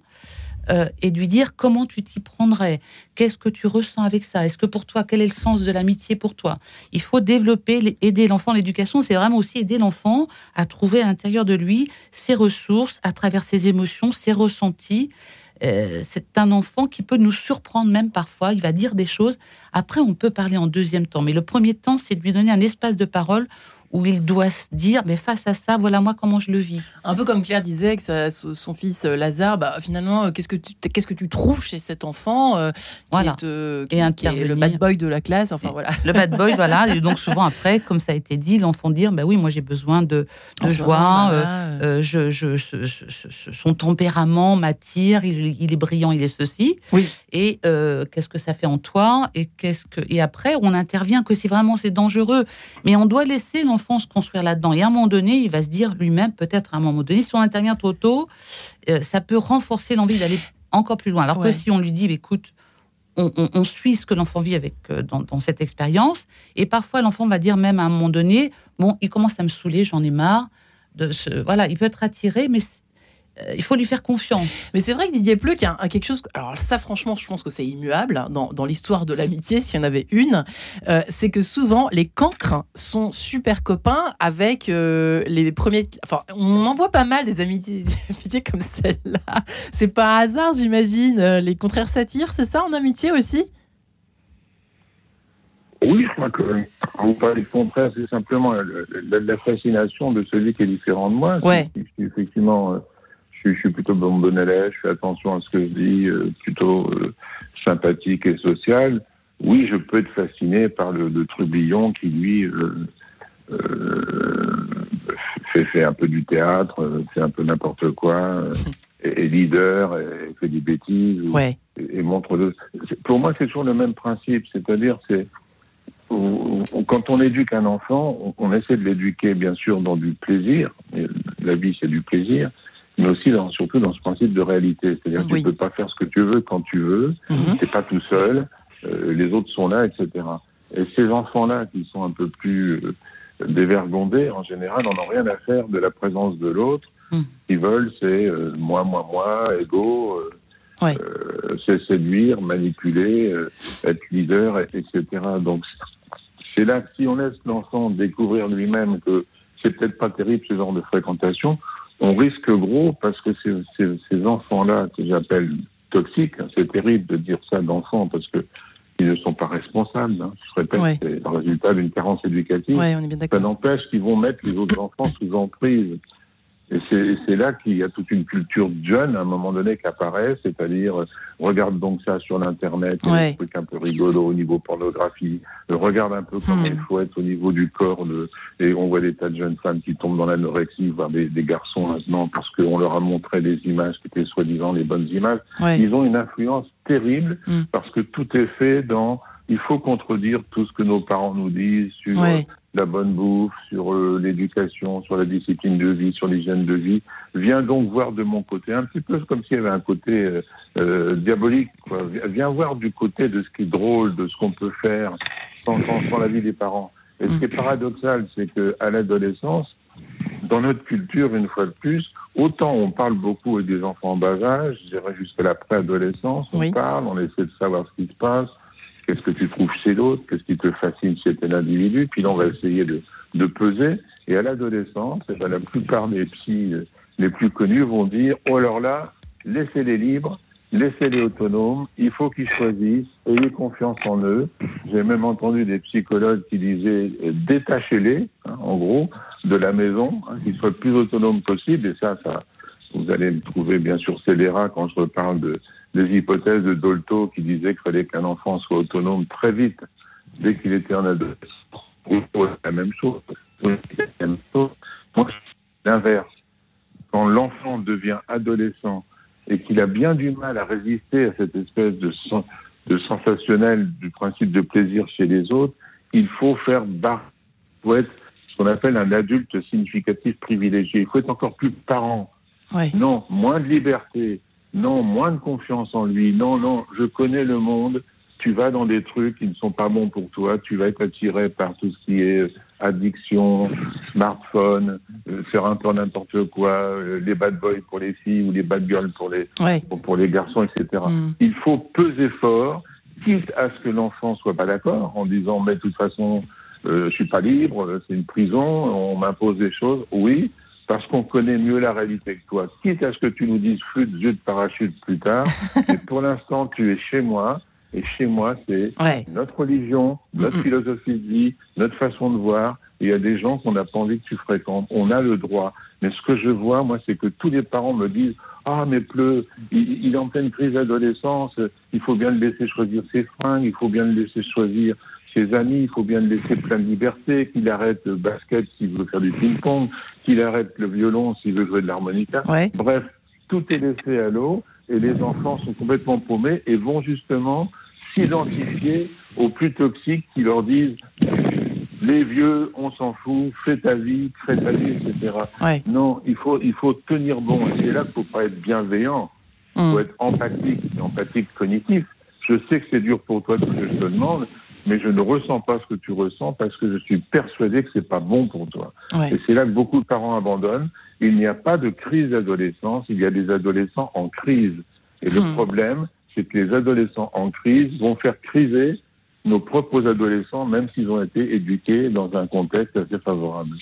Euh, et lui dire comment tu t'y prendrais, qu'est-ce que tu ressens avec ça, est-ce que pour toi, quel est le sens de l'amitié pour toi? Il faut développer, aider l'enfant. L'éducation, c'est vraiment aussi aider l'enfant à trouver à l'intérieur de lui ses ressources, à travers ses émotions, ses ressentis. Euh, c'est un enfant qui peut nous surprendre même parfois. Il va dire des choses. Après, on peut parler en deuxième temps. Mais le premier temps, c'est de lui donner un espace de parole où il doit se dire, mais face à ça, voilà moi comment je le vis. Un peu comme Claire disait que son fils euh, Lazare, bah, finalement, euh, qu'est-ce que tu qu'est-ce que tu trouves chez cet enfant euh, qui est, et le bad boy de la classe, enfin voilà. Le bad boy, voilà. Et donc souvent après, comme ça a été dit, l'enfant dire, bah oui, moi j'ai besoin de, de joie, je, je, son tempérament m'attire, il, est brillant, il est ceci. Oui. Et qu'est-ce que ça fait en toi? Et qu'est-ce que et après on intervient que si vraiment c'est dangereux, mais on doit laisser l'enfant se construire là-dedans. Et à un moment donné, il va se dire lui-même, peut-être à un moment donné, si on intervient trop tôt, euh, ça peut renforcer l'envie d'aller encore plus loin. Alors que si on lui dit, écoute, on, suit ce que l'enfant vit avec euh, dans, cette expérience, et parfois l'enfant va dire même à un moment donné, bon, il commence à me saouler, j'en ai marre. De ce, voilà, il peut être attiré, mais il faut lui faire confiance. Mais c'est vrai que Didier Pleu, qu'il y a quelque chose. Alors, ça, franchement, je pense que c'est immuable hein, dans, l'histoire de l'amitié, s'il y en avait une. Euh, c'est que souvent, les cancres sont super copains avec euh, les premiers. Enfin, on en voit pas mal des amitiés, comme celle-là. C'est pas un hasard, j'imagine. Les contraires s'attirent, c'est ça en amitié aussi? Oui, je crois que quand vous parlez de contraire, c'est simplement la, fascination de celui qui est différent de moi. Ouais. effectivement je, suis plutôt bon, bon élève, je fais attention à ce que je dis, euh, plutôt euh, sympathique et social. Oui, je peux être fasciné par le, le trublion qui, lui, euh, fait, fait un peu du théâtre, fait un peu n'importe quoi, est, leader, et fait des bêtises, et, montre... Le... Pour moi, c'est toujours le même principe, c'est-à-dire, c'est quand on éduque un enfant, on, essaie de l'éduquer bien sûr dans du plaisir. La vie, c'est du plaisir mais aussi dans, surtout dans ce principe de réalité. C'est-à-dire que tu ne peux pas faire ce que tu veux quand tu veux, mhm. tu n'es pas tout seul, euh, les autres sont là, etc. Et ces enfants-là qui sont un peu plus euh, dévergondés, en général, n'en ont rien à faire de la présence de l'autre. Mhm. Ce qu'ils veulent, c'est euh, moi, moi, moi, ego, c'est séduire, manipuler, être leader, etc. Donc c'est là que si on laisse l'enfant découvrir lui-même que c'est peut-être pas terrible ce genre de fréquentation, on risque gros parce que ces, enfants-là, que j'appelle toxiques, hein, c'est terrible de dire ça d'enfants parce que ils ne sont pas responsables. Hein. Je répète, c'est le résultat d'une carence éducative. ça n'empêche qu'ils vont mettre les autres enfants sous emprise. Et c'est là qu'il y a toute une culture de jeunes, à un moment donné, qui apparaît, c'est-à-dire, euh, regarde donc ça sur l'Internet, ouais. des trucs un peu rigolos au niveau pornographie, euh, regarde un peu comment hmm. il faut être au niveau du corps, et on voit des tas de jeunes femmes qui tombent dans l'anorexie, voire des, des, garçons maintenant, parce qu'on leur a montré des images qui étaient soi-disant les bonnes images. Ils ont une influence terrible, hmm. parce que tout est fait dans il faut contredire tout ce que nos parents nous disent sur la bonne bouffe, sur euh, l'éducation, sur la discipline de vie, sur l'hygiène de vie. Viens donc voir de mon côté, un petit peu comme s'il y avait un côté euh, euh diabolique. Quoi. Viens voir du côté de ce qui est drôle, de ce qu'on peut faire sans, sans, la vie des parents. Et ce qui est paradoxal, c'est que à l'adolescence, dans notre culture, une fois de plus, autant on parle beaucoup avec des enfants en bas âge, je dirais jusqu'à la préadolescence, on parle, on essaie de savoir ce qui se passe, Qu'est-ce que tu trouves chez l'autre? Qu'est-ce qui te fascine chez tel individu? Puis là, on va essayer de, de peser. Et à l'adolescence, eh ben, la plupart des psys euh, les plus connus vont dire Oh, alors là, laissez-les libres, laissez-les autonomes, il faut qu'ils choisissent, ayez confiance en eux, J'ai même entendu des psychologues qui disaient euh, détachez-les, hein, en gros, de la maison, hein, qu'ils soient le plus autonomes possible. Et ça, ça, vous allez me trouver bien sûr scélérat quand je reparle de, des hypothèses de Dolto qui disait qu'il fallait qu'un enfant soit autonome très vite dès qu'il était en adolescence. La même chose. La même chose. Moi, l'inverse. Quand l'enfant devient adolescent et qu'il a bien du mal à résister à cette espèce de, de sensationnel du principe de plaisir chez les autres, il faut faire barre. Il faut être ce qu'on appelle un adulte significatif privilégié. Il faut être encore plus parent. Non, moins de liberté. Non, moins de confiance en lui. Non, non, je connais le monde. Tu vas dans des trucs qui ne sont pas bons pour toi. Tu vas être attiré par tout ce qui est addiction, smartphone, euh, faire un peu n'importe quoi, euh, les bad boys pour les filles ou les bad girls pour les, Ouais. pour, pour les garçons, etc. Mm. Il faut peser fort, quitte à ce que l'enfant soit pas d'accord, en disant mais de toute façon euh, je suis pas libre, euh, c'est une prison, on m'impose des choses. Oui, parce qu'on connaît mieux la réalité que toi. Quitte à ce que tu nous dises flûte, de parachute plus tard, mais pour l'instant tu es chez moi. Et chez moi, c'est Ouais. notre religion, notre philosophie de vie, notre façon de voir. Il y a des gens qu'on n'a pas envie que tu fréquentes. On a le droit. Mais ce que je vois, moi, c'est que tous les parents me disent Ah, mais pleu, il, il est en pleine crise d'adolescence, il faut bien le laisser choisir ses fringues, il faut bien le laisser choisir ses amis, il faut bien le laisser plein de liberté, qu'il arrête le basket s'il veut faire du ping-pong, qu'il arrête le violon s'il veut jouer de l'harmonica. Ouais. Bref, tout est laissé à l'eau et les enfants sont complètement paumés et vont justement s'identifier aux plus toxiques qui leur disent les vieux, on s'en fout, fais ta vie, fais ta vie, etc. Ouais. Non, il faut, il faut tenir bon. Et c'est là qu'il faut pas être bienveillant, il Mm. faut être empathique, empathique cognitif. Je sais que c'est dur pour toi ce que je te demande, mais je ne ressens pas ce que tu ressens parce que je suis persuadé que c'est pas bon pour toi. Ouais. Et c'est là que beaucoup de parents abandonnent. Il n'y a pas de crise d'adolescence, il y a des adolescents en crise. Et le Hmm. problème, c'est que les adolescents en crise vont faire criser nos propres adolescents, même s'ils ont été éduqués dans un contexte assez favorable.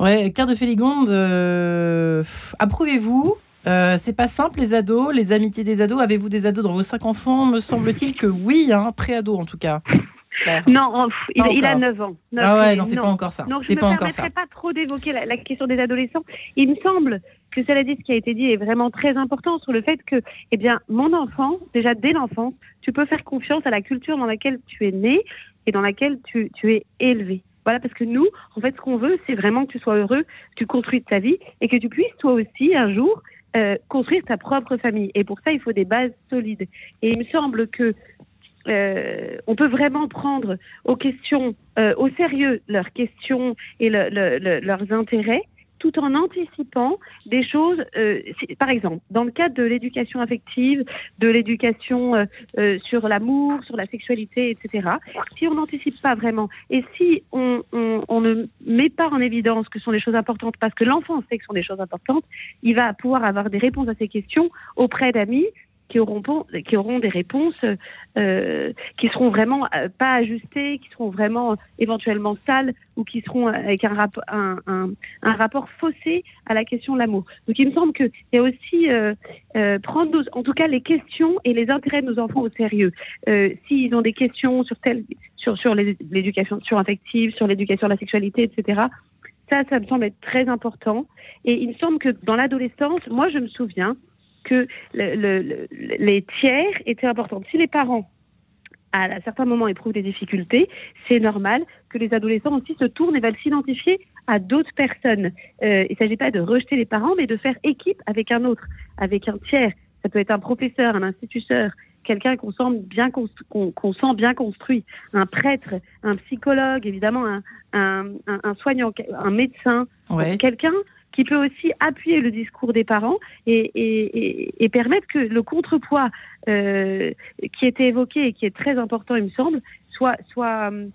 Ouais, Claire de Féligonde, euh, approuvez-vous? Euh, c'est pas simple, les ados, les amitiés des ados. Avez-vous des ados dans vos cinq enfants? Me semble-t-il que oui, hein, pré-ado en tout cas. Claire. Non, oh, il, a encore. 9 ans. Ah ouais, non, c'est pas encore ça. Donc, je ne me permettrai pas trop d'évoquer la, la question des adolescents. Il me semble que cela dit, ce qui a été dit est vraiment très important sur le fait que, eh bien, mon enfant, déjà dès l'enfance, tu peux faire confiance à la culture dans laquelle tu es né et dans laquelle tu, tu es élevé. Voilà, parce que nous, en fait, ce qu'on veut, c'est vraiment que tu sois heureux, que tu construises ta vie et que tu puisses, toi aussi, un jour, euh, construire ta propre famille. Et pour ça, il faut des bases solides. Et il me semble que euh, on peut vraiment prendre aux questions, euh, au sérieux leurs questions et le- le- le- leurs intérêts, tout en anticipant des choses. euh, par exemple, dans le cadre de l'éducation affective, de l'éducation sur l'amour, sur la sexualité, etc. Si on n'anticipe pas vraiment et si on, on- on ne met pas en évidence que ce sont des choses importantes, parce que l'enfant sait que ce sont des choses importantes, il va pouvoir avoir des réponses à ces questions auprès d'amis qui auront, des réponses euh, qui seront vraiment euh, pas ajustées, qui seront vraiment euh, éventuellement sales ou qui seront euh, avec un, rap- un, un, un rapport faussé à la question de l'amour. Donc il me semble qu'il y a aussi euh, prendre nos- en tout cas les questions et les intérêts de nos enfants au sérieux. S'ils ont des questions sur tel, sur, sur l'éducation sur affective, sur l'éducation de la sexualité, etc. Ça, ça me semble être très important. Et il me semble que dans l'adolescence, moi, je me souviens que le- le- le- les tiers étaient importants. Si les parents, à certains moments, éprouvent des difficultés, c'est normal que les adolescents aussi se tournent et veulent s'identifier à d'autres personnes. Euh, il ne s'agit pas de rejeter les parents, mais de faire équipe avec un autre, avec un tiers. Ça peut être un professeur, un instituteur, quelqu'un qu'on sent bien constru- qu'on qu'on sent bien construit, un prêtre, un psychologue, évidemment, un, un, un- un soignant, un médecin, Ouais. quelqu'un qui peut aussi appuyer le discours des parents et, et, et, et permettre que le contrepoids euh, qui était évoqué et qui est très important, il me semble, soit, soit, hum,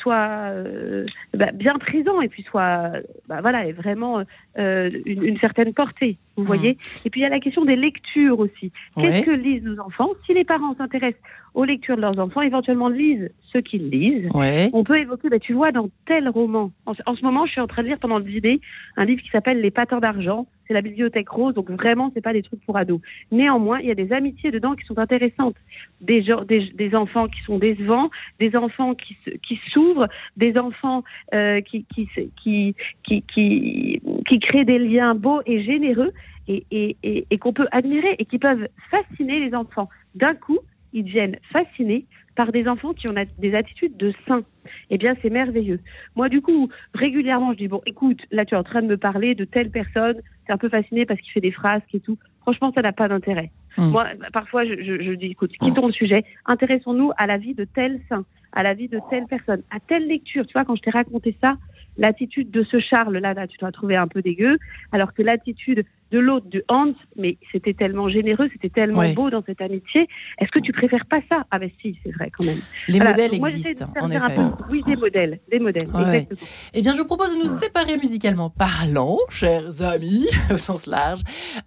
soit euh, bah, bien présent et puis soit bah, voilà et vraiment euh, une, une, certaine portée vous mmh. voyez. Et puis il y a la question des lectures aussi. Qu'est-ce que lisent nos enfants? Si les parents s'intéressent aux lectures de leurs enfants éventuellement lisent ce qu'ils lisent. On peut évoquer bah, tu vois dans tel roman. En, ce moment je suis en train de lire pendant le dîner un livre qui s'appelle les patins d'argent. C'est la bibliothèque rose, donc vraiment, c'est pas des trucs pour ados. Néanmoins, il y a des amitiés dedans qui sont intéressantes. Des, des, des enfants qui sont décevants, des enfants qui, qui s'ouvrent, des enfants euh, qui, qui, qui, qui, qui, qui créent des liens beaux et généreux et, et, et, et qu'on peut admirer et qui peuvent fasciner les enfants. D'un coup, ils deviennent fascinés par des enfants qui ont des attitudes de saints. Eh bien, c'est merveilleux. Moi, du coup, régulièrement, je dis, bon, écoute, là, tu es en train de me parler de telle personne, c'est un peu fasciné parce qu'il fait des frasques et tout. Franchement, ça n'a pas d'intérêt. Hmm. Moi, parfois, je, je, je, dis, écoute, quittons le sujet, intéressons-nous à la vie de tel saint, à la vie de telle personne, à telle lecture. Tu vois, quand je t'ai raconté ça, l'attitude de ce Charles, là, là, tu dois trouver un peu dégueu, alors que l'attitude de l'autre, de Hans, mais c'était tellement généreux, c'était tellement beau dans cette amitié. Est-ce que tu préfères pas ça? Ah ben si, c'est vrai quand même. Les modèles existent, en effet. Oui, des modèles, des modèles, exactement. Eh bien, je vous propose de nous séparer musicalement parlant, chers amis, au sens large.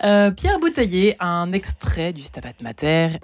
Euh, Pierre Bouteiller, un extrait du Stabat Mater.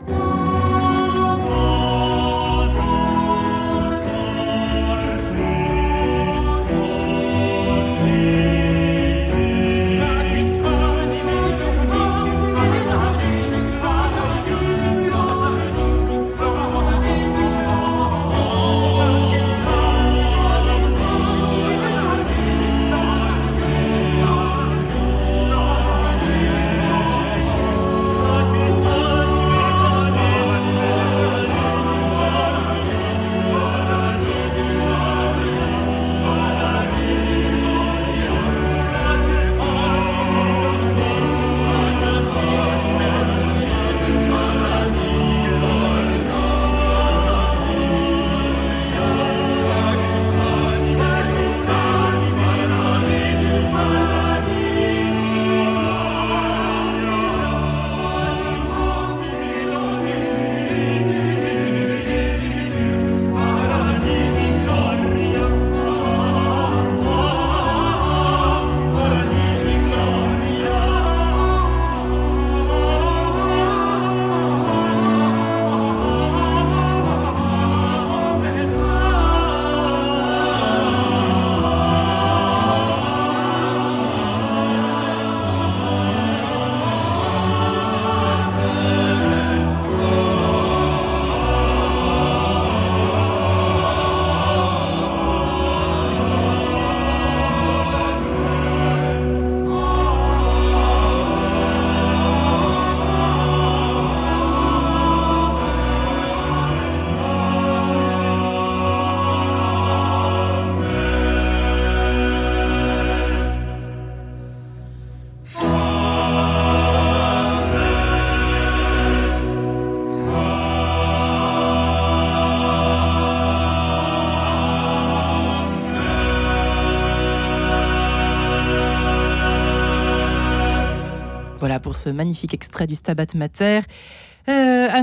Pour ce magnifique extrait du Stabat Mater.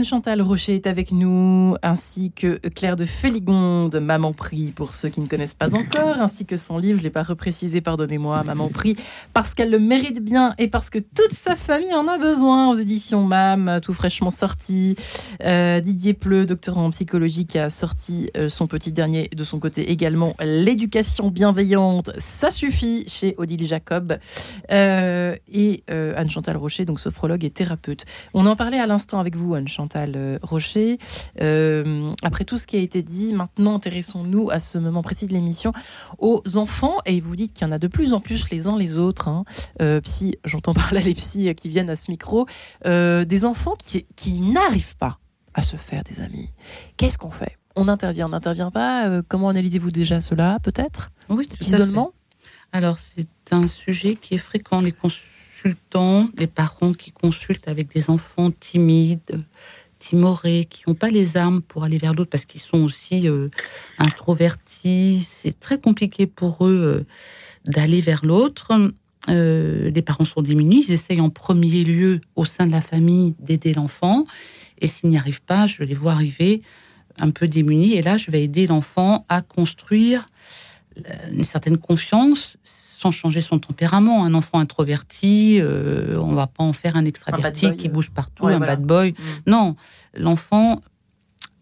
Euh, Anne-Chantal Rocher est avec nous, ainsi que Claire de Féligonde, Maman Prie, pour ceux qui ne connaissent pas encore, ainsi que son livre, je ne l'ai pas reprécisé, pardonnez-moi, Maman Prie, parce qu'elle le mérite bien et parce que toute sa famille en a besoin aux éditions MAM, tout fraîchement sorti. Euh, Didier Pleu, doctorant en psychologie, qui a sorti euh, son petit dernier de son côté également, L'éducation bienveillante, ça suffit, chez Odile Jacob. et Anne-Chantal Rocher, donc sophrologue et thérapeute. On en parlait à l'instant avec vous, Anne-Chantal euh, Rocher. Euh, après tout ce qui a été dit, maintenant intéressons-nous à ce moment précis de l'émission aux enfants. Et vous dites qu'il y en a de plus en plus les uns les autres. Hein. Euh, psy, j'entends par là les psys qui viennent à ce micro. des enfants qui, qui n'arrivent pas à se faire des amis. Qu'est-ce qu'on fait? On intervient, on n'intervient pas? Comment analysez-vous déjà cela, peut-être? Oui, Isolement? Alors, c'est un sujet qui est fréquent. Les consultants, les parents qui consultent avec des enfants timides, timorés, qui n'ont pas les armes pour aller vers l'autre parce qu'ils sont aussi euh, introvertis. C'est très compliqué pour eux euh, d'aller vers l'autre. Euh, les parents sont diminués. Ils essayent en premier lieu, au sein de la famille, d'aider l'enfant. Et s'ils n'y arrivent pas, je les vois arriver un peu démunis. Et là, je vais aider l'enfant à construire une certaine confiance sans changer son tempérament. Un enfant introverti, euh, on va pas en faire un extraverti qui bouge partout, un bad boy. Mm. Non, l'enfant,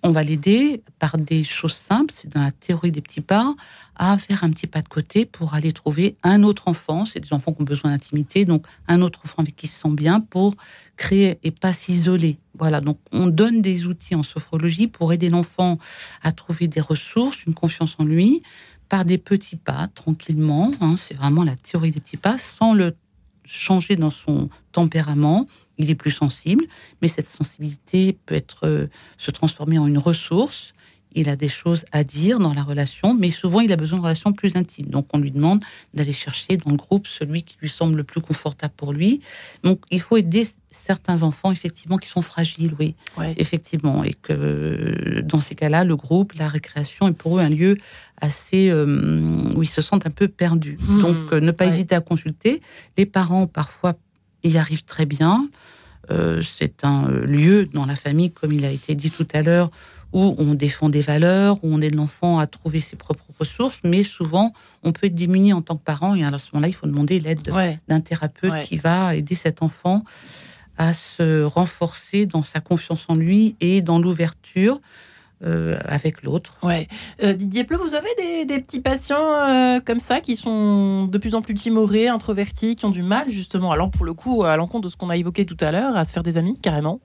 on va l'aider par des choses simples, c'est dans la théorie des petits pas, à faire un petit pas de côté pour aller trouver un autre enfant. C'est des enfants qui ont besoin d'intimité, donc un autre enfant avec qui se sent bien pour créer et pas s'isoler. Voilà, donc on donne des outils en sophrologie pour aider l'enfant à trouver des ressources, une confiance en lui, par des petits pas, tranquillement. Hein, c'est vraiment la théorie des petits pas, sans le changer dans son tempérament. Il est plus sensible, mais cette sensibilité peut être euh, se transformer en une ressource il a des choses à dire dans la relation, mais souvent il a besoin de relations plus intimes. Donc on lui demande d'aller chercher dans le groupe celui qui lui semble le plus confortable pour lui. Donc il faut aider certains enfants effectivement qui sont fragiles, oui, effectivement, et que dans ces cas-là, le groupe, la récréation est pour eux un lieu assez euh, où ils se sentent un peu perdus. Hmm. Donc euh, ne pas hésiter à consulter. Les parents parfois y arrivent très bien. Euh, c'est un lieu dans la famille, comme il a été dit tout à l'heure, où on défend des valeurs, où on aide l'enfant à trouver ses propres ressources, mais souvent on peut être démuni en tant que parent et à ce moment-là, il faut demander l'aide d'un thérapeute qui va aider cet enfant à se renforcer dans sa confiance en lui et dans l'ouverture. Euh, avec l'autre. Ouais. Euh, Didier Pleu, vous avez des, petits patients euh, comme ça qui sont de plus en plus timorés, introvertis, qui ont du mal justement, alors pour le coup, à l'encontre de ce qu'on a évoqué tout à l'heure, à se faire des amis carrément?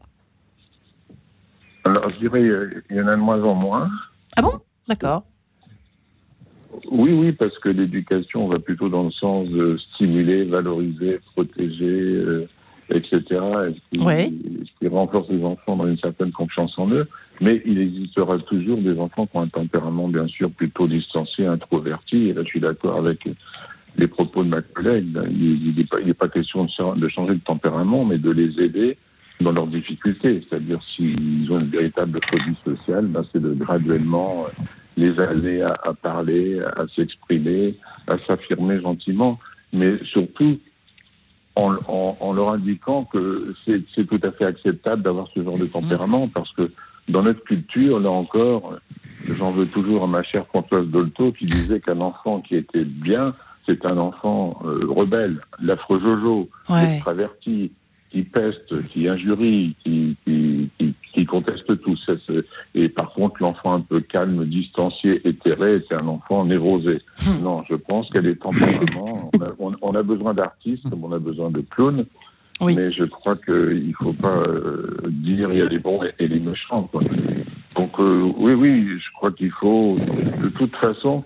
Alors, je dirais, il y en a de moins en moins. Ah bon? D'accord. Oui, oui, parce que l'éducation va plutôt dans le sens de stimuler, valoriser, protéger, euh, etc. Ce qui, ce qui renforce les enfants dans une certaine confiance en eux. Mais il existera toujours des enfants qui ont un tempérament, bien sûr, plutôt distancié, introverti. Et là, je suis d'accord avec les propos de ma collègue. Il n'est pas, pas, question de changer de tempérament, mais de les aider dans leurs difficultés. C'est-à-dire s'ils ont une véritable phobie sociale, ben c'est de graduellement euh, les aller à, à parler, à, s'exprimer, à s'affirmer gentiment, mais surtout en, en, en leur indiquant que c'est tout à fait acceptable d'avoir ce genre de tempérament, parce que dans notre culture, là encore, j'en veux toujours à ma chère Françoise Dolto qui disait qu'un enfant qui était bien, c'est un enfant euh, rebelle, l'affreux Jojo, ouais. extraverti, qui peste, qui injurie, qui, qui, qui, conteste tout. Et par contre, l'enfant un peu calme, distancié, éthéré, c'est un enfant névrosé. Hmm. Non, je pense qu'elle est tempérament. On a, on, a besoin d'artistes, comme on a besoin de clowns. Oui. Mais je crois qu'il ne faut pas euh, dire il y a les bons et, les méchants. Quoi. Donc euh, oui, oui, je crois qu'il faut, de toute façon,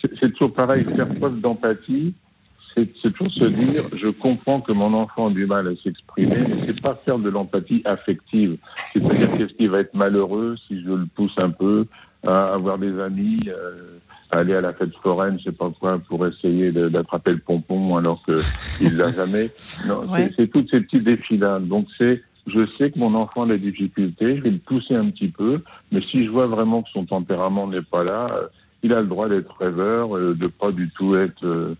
c'est toujours pareil, faire preuve d'empathie, c'est toujours se dire, je comprends que mon enfant a du mal à s'exprimer, mais c'est pas faire de l'empathie affective. C'est-à-dire qu'est-ce qui va être malheureux si je le pousse un peu à avoir des amis, euh, à aller à la fête foraine, je sais pas quoi, pour essayer d'attraper le pompon alors qu'il l'a jamais? Non, c'est toutes ces petits défis-là. Donc c'est, je sais que mon enfant a des difficultés, je vais le pousser un petit peu, mais si je vois vraiment que son tempérament n'est pas là, euh, il a le droit d'être rêveur, euh, de pas du tout être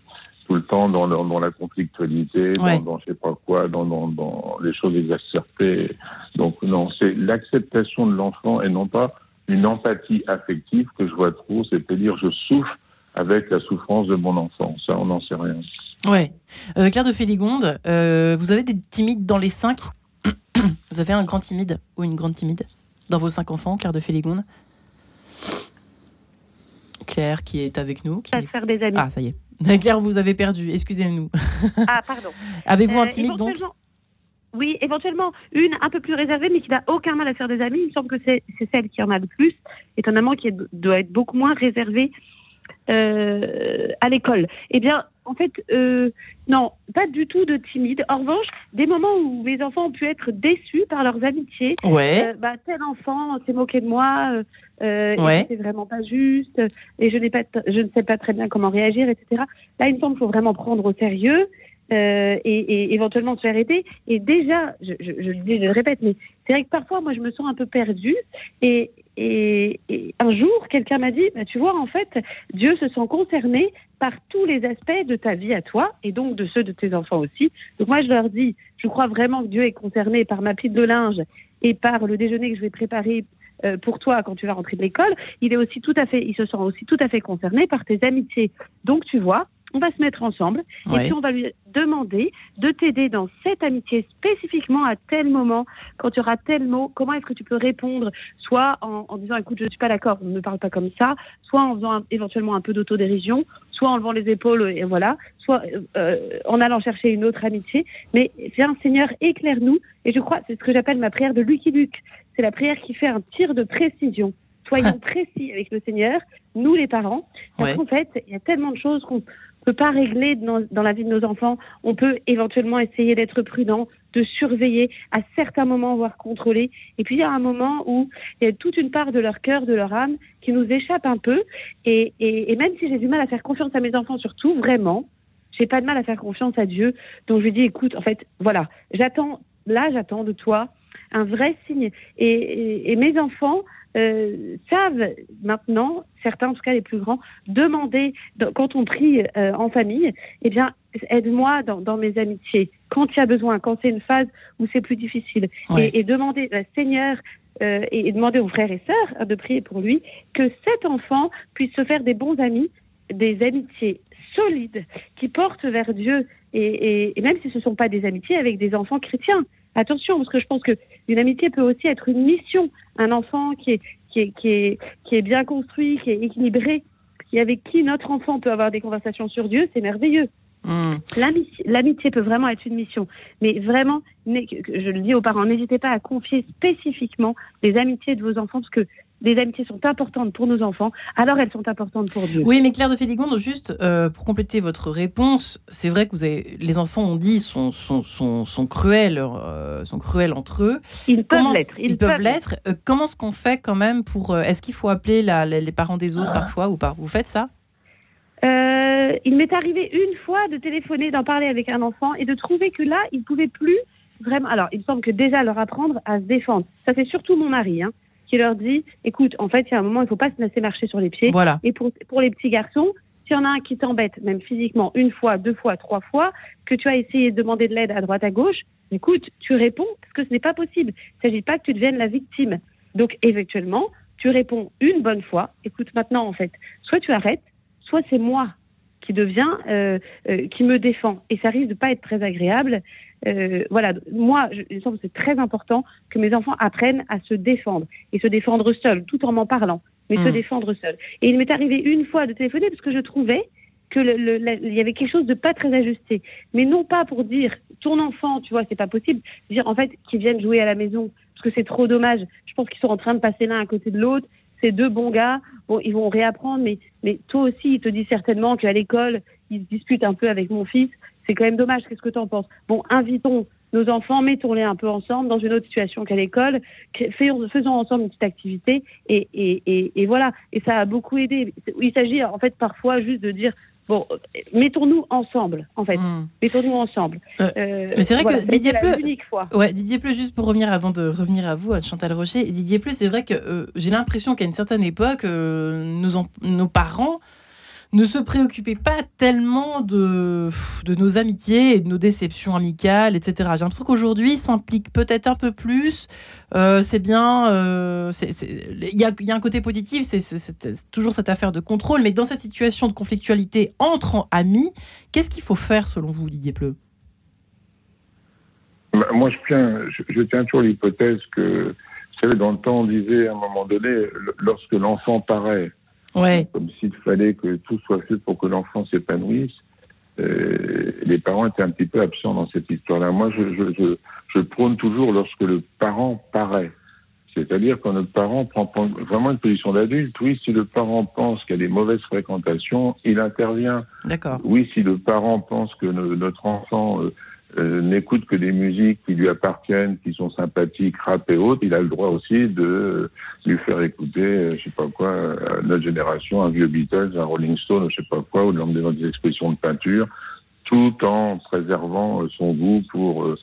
tout le temps dans, dans, la conflictualité, dans, dans, je sais pas quoi, dans, dans, dans les choses exacerbées. Donc non, c'est l'acceptation de l'enfant et non pas une empathie affective que je vois trop, c'est-à-dire je souffre avec la souffrance de mon enfant. Ça, on n'en sait rien. Ouais. Euh, Claire de Féligonde, euh, vous avez des timides dans les cinq Vous avez un grand timide ou une grande timide dans vos cinq enfants, Claire de Féligonde? Claire qui est avec nous. Qui... faire des amis. Ah, ça y est. Claire, vous avez perdu, excusez-nous. Ah, pardon. Avez-vous un euh, timide donc Oui, éventuellement une un peu plus réservée, mais qui n'a aucun mal à faire des amis. Il me semble que c'est celle qui en a le plus, étonnamment, qui doit être beaucoup moins réservée euh, à l'école. Eh bien, en fait, euh, non, pas du tout de timide. En revanche, des moments où mes enfants ont pu être déçus par leurs amitiés. Ouais. bah, tel enfant s'est moqué de moi, euh, ouais. c'est vraiment pas juste, et je, n'ai pas, je ne sais pas très bien comment réagir, etc. Là, il me semble qu'il faut vraiment prendre au sérieux. Euh, et, et, éventuellement se faire aider. Et déjà, je, je, je, le dis, je le répète, mais c'est vrai que parfois, moi, je me sens un peu perdue. Et, et, et un jour, quelqu'un m'a dit, bah, tu vois, en fait, Dieu se sent concerné par tous les aspects de ta vie à toi, et donc de ceux de tes enfants aussi. Donc moi, je leur dis, je crois vraiment que Dieu est concerné par ma pile de linge et par le déjeuner que je vais préparer euh, pour toi quand tu vas rentrer de l'école, il est aussi tout à fait, il se sent aussi tout à fait concerné par tes amitiés. Donc tu vois, on va se mettre ensemble. Et puis on va lui demander de t'aider dans cette amitié spécifiquement à tel moment, quand tu auras tel mot, comment est-ce que tu peux répondre, soit en, disant écoute je ne suis pas d'accord, ne me parle pas comme ça, soit en faisant éventuellement un peu d'autodérision, soit en levant les épaules et voilà, soit euh, en allant chercher une autre amitié. Mais viens Seigneur, éclaire-nous. Et je crois c'est ce que j'appelle ma prière de Lucky Luke. C'est la prière qui fait un tir de précision. Soyons précis avec le Seigneur, nous les parents, parce qu'en fait, il y a tellement de choses qu'on peut pas régler dans, la vie de nos enfants. On peut éventuellement essayer d'être prudent, de surveiller, à certains moments, voire contrôler. Et puis il y a un moment où il y a toute une part de leur cœur, de leur âme, qui nous échappe un peu. Et, même si j'ai du mal à faire confiance à mes enfants, surtout, vraiment, j'ai pas de mal à faire confiance à Dieu. Donc je lui dis, écoute, en fait, voilà, j'attends, là, j'attends de toi un vrai signe. Et mes enfants, euh, savent maintenant, certains en tout cas les plus grands, demander quand on prie euh, en famille, eh bien aide-moi dans, dans, mes amitiés. Quand il y a besoin, quand c'est une phase où c'est plus difficile, et, et, demander à Seigneur euh, et, demander aux frères et sœurs de prier pour lui que cet enfant puisse se faire des bons amis, des amitiés solides qui portent vers Dieu. Et, et, même si ce ne sont pas des amitiés avec des enfants chrétiens. Attention, parce que je pense qu'une amitié peut aussi être une mission. Un enfant qui est, qui est, qui est, qui est bien construit, qui est équilibré, et avec qui notre enfant peut avoir des conversations sur Dieu, c'est merveilleux. Hmm. L'amitié peut vraiment être une mission, mais vraiment, je le dis aux parents, n'hésitez pas à confier spécifiquement les amitiés de vos enfants, parce que les amitiés sont importantes pour nos enfants, alors elles sont importantes pour Dieu. Oui, mais Claire de Féligonde, juste euh, pour compléter votre réponse, c'est vrai que vous avez, les enfants ont dit sont, sont, sont, sont cruels, euh, sont cruels entre eux. Ils peuvent l'être. Ils, peuvent l'être. Euh, comment est-ce qu'on fait quand même pour... Est-ce qu'il faut appeler la, les parents des autres parfois ou pas? Vous faites ça? Il m'est arrivé une fois de téléphoner, d'en parler avec un enfant et de trouver que là, il ne pouvait plus vraiment... Alors, il me semble que déjà leur apprendre à se défendre. Ça, c'est surtout mon mari. Hein qui leur dit, écoute, en fait, il y a un moment, il ne faut pas se laisser marcher sur les pieds. Voilà. Et pour, pour les petits garçons, s'il y en a un qui t'embête, même physiquement, une fois, deux fois, trois fois, que tu as essayé de demander de l'aide à droite, à gauche, écoute, tu réponds parce que ce n'est pas possible. Il ne s'agit pas que tu deviennes la victime. Donc, éventuellement, tu réponds une bonne fois. Écoute, maintenant, en fait, soit tu arrêtes, soit c'est moi qui devient, euh, euh, qui me défend. Et ça risque de pas être très agréable. Euh, voilà, moi, je, il me semble que c'est très important que mes enfants apprennent à se défendre et se défendre seuls, tout en m'en parlant, mais se mmh. défendre seuls. Et il m'est arrivé une fois de téléphoner parce que je trouvais que le, il y avait quelque chose de pas très ajusté, mais non pas pour dire ton enfant, tu vois, c'est pas possible, dire en fait qu'ils viennent jouer à la maison parce que c'est trop dommage. Je pense qu'ils sont en train de passer l'un à côté de l'autre. C'est deux bons gars, bon, ils vont réapprendre, mais, mais toi aussi, il te dit certainement qu'à l'école, ils se disputent un peu avec mon fils c'est quand même dommage. Qu'est-ce que tu en penses? Bon, invitons nos enfants, mettons-les un peu ensemble dans une autre situation qu'à l'école, faisons ensemble une petite activité et, et, et, voilà. Et ça a beaucoup aidé. Il s'agit en fait parfois juste de dire bon, mettons-nous ensemble, en fait. Hmm. Mettons-nous ensemble. Euh, euh, mais c'est vrai que Didier Pleu, ouais, Didier Pleu, juste pour revenir avant de revenir à vous, à Chantal Rocher, Didier Pleu, c'est vrai que euh, j'ai l'impression qu'à une certaine époque, nos parents ne se préoccupez pas tellement de, de nos amitiés et de nos déceptions amicales, etc. J'ai l'impression qu'aujourd'hui, s'implique peut-être un peu plus. Euh, c'est bien. Euh, il y, a, un côté positif, c'est toujours cette affaire de contrôle. Mais dans cette situation de conflictualité entre amis, qu'est-ce qu'il faut faire selon vous, Didier Pleu? Bah, Moi, je tiens, je, tiens toujours l'hypothèse que, vous savez, dans le temps, on disait à un moment donné, lorsque l'enfant paraît, comme s'il fallait que tout soit fait pour que l'enfant s'épanouisse. Euh, les parents étaient un petit peu absents dans cette histoire-là. Moi, je, je, je, je, prône toujours lorsque le parent paraît. C'est-à-dire quand notre parent prend vraiment une position d'adulte. Oui, si le parent pense qu'il y a des mauvaises fréquentations, il intervient. D'accord. Oui, si le parent pense que notre enfant euh, euh, n'écoute que des musiques qui lui appartiennent, qui sont sympathiques, rap et autres, il a le droit aussi de lui faire écouter, euh, je sais pas quoi, à notre génération, un vieux Beatles, un Rolling Stone, je sais pas quoi, ou dans des expressions de peinture, tout en préservant euh, son goût pour euh,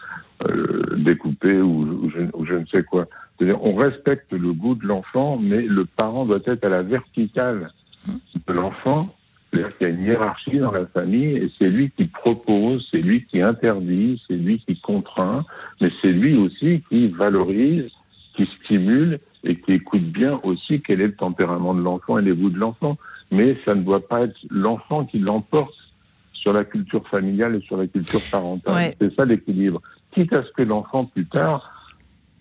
découper ou, je, ou, je, ne sais quoi. C'est-à-dire, on respecte le goût de l'enfant, mais le parent doit être à la verticale de l'enfant c'est-à-dire qu'il y a une hiérarchie dans la famille et c'est lui qui propose, c'est lui qui interdit, c'est lui qui contraint, mais c'est lui aussi qui valorise, qui stimule et qui écoute bien aussi quel est le tempérament de l'enfant et les goûts de l'enfant. Mais ça ne doit pas être l'enfant qui l'emporte sur la culture familiale et sur la culture parentale. C'est ça l'équilibre. Quitte à ce que l'enfant plus tard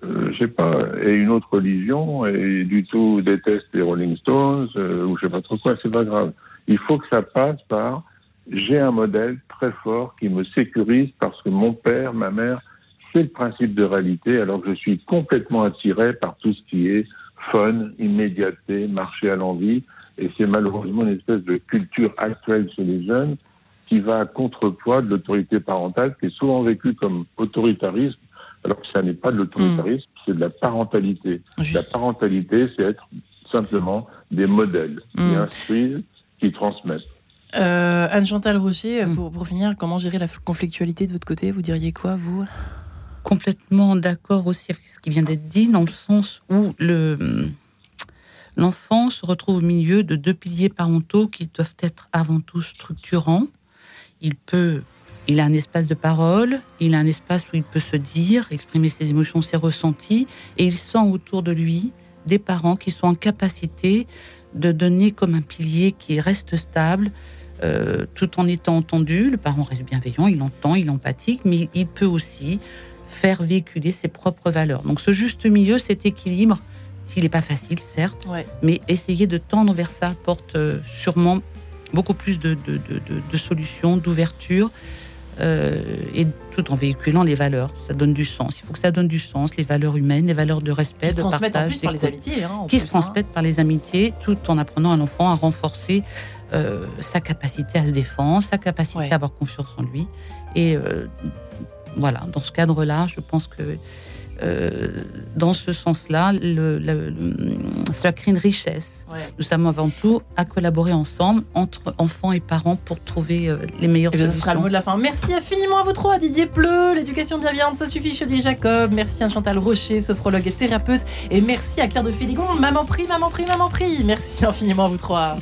euh, je sais pas, ait une autre religion et du tout déteste les Rolling Stones euh, ou je sais pas trop quoi, c'est pas grave. Il faut que ça passe par j'ai un modèle très fort qui me sécurise parce que mon père, ma mère, c'est le principe de réalité alors que je suis complètement attiré par tout ce qui est fun, immédiateté, marcher à l'envie et c'est malheureusement une espèce de culture actuelle chez les jeunes qui va à contrepoids de l'autorité parentale qui est souvent vécue comme autoritarisme alors que ça n'est pas de l'autoritarisme, c'est de la parentalité. La parentalité, c'est être simplement des modèles qui mm. instruisent, qui transmettent. Euh, Anne-Chantal Rocher, mm. pour, pour, finir, comment gérer la conflictualité de votre côté? Vous diriez quoi, vous? Complètement d'accord aussi avec ce qui vient d'être dit, dans le sens où le, l'enfant se retrouve au milieu de deux piliers parentaux qui doivent être avant tout structurants. Il peut il a un espace de parole, il a un espace où il peut se dire, exprimer ses émotions, ses ressentis, et il sent autour de lui des parents qui sont en capacité de donner comme un pilier qui reste stable, euh, tout en étant entendu. Le parent reste bienveillant, il entend, il empathique, mais il peut aussi faire véhiculer ses propres valeurs. Donc ce juste milieu, cet équilibre, s'il n'est pas facile, certes, mais essayer de tendre vers ça apporte euh, sûrement beaucoup plus de, de solutions, d'ouverture. Euh, et tout en véhiculant les valeurs. Ça donne du sens. Il faut que ça donne du sens, les valeurs humaines, les valeurs de respect, qui de se partage, en plus par les amitiés, hein, qui se hein. transmettent par les amitiés, tout en apprenant à l'enfant à renforcer euh, sa capacité à se défendre, sa capacité à avoir confiance en lui. Et euh, voilà, dans ce cadre-là, je pense que euh, dans ce sens-là, cela crée une richesse. Nous sommes avant tout à collaborer ensemble entre enfants et parents pour trouver euh, les meilleures solutions. Ce sera le mot de la fin. Merci infiniment à vous trois, Didier Pleu, l'éducation bienveillante, ça suffit, Chaudier Jacob. Merci à Chantal Rocher, sophrologue et thérapeute. Et merci à Claire de Féligon, maman prie, maman prie, maman prie. Merci infiniment à vous trois.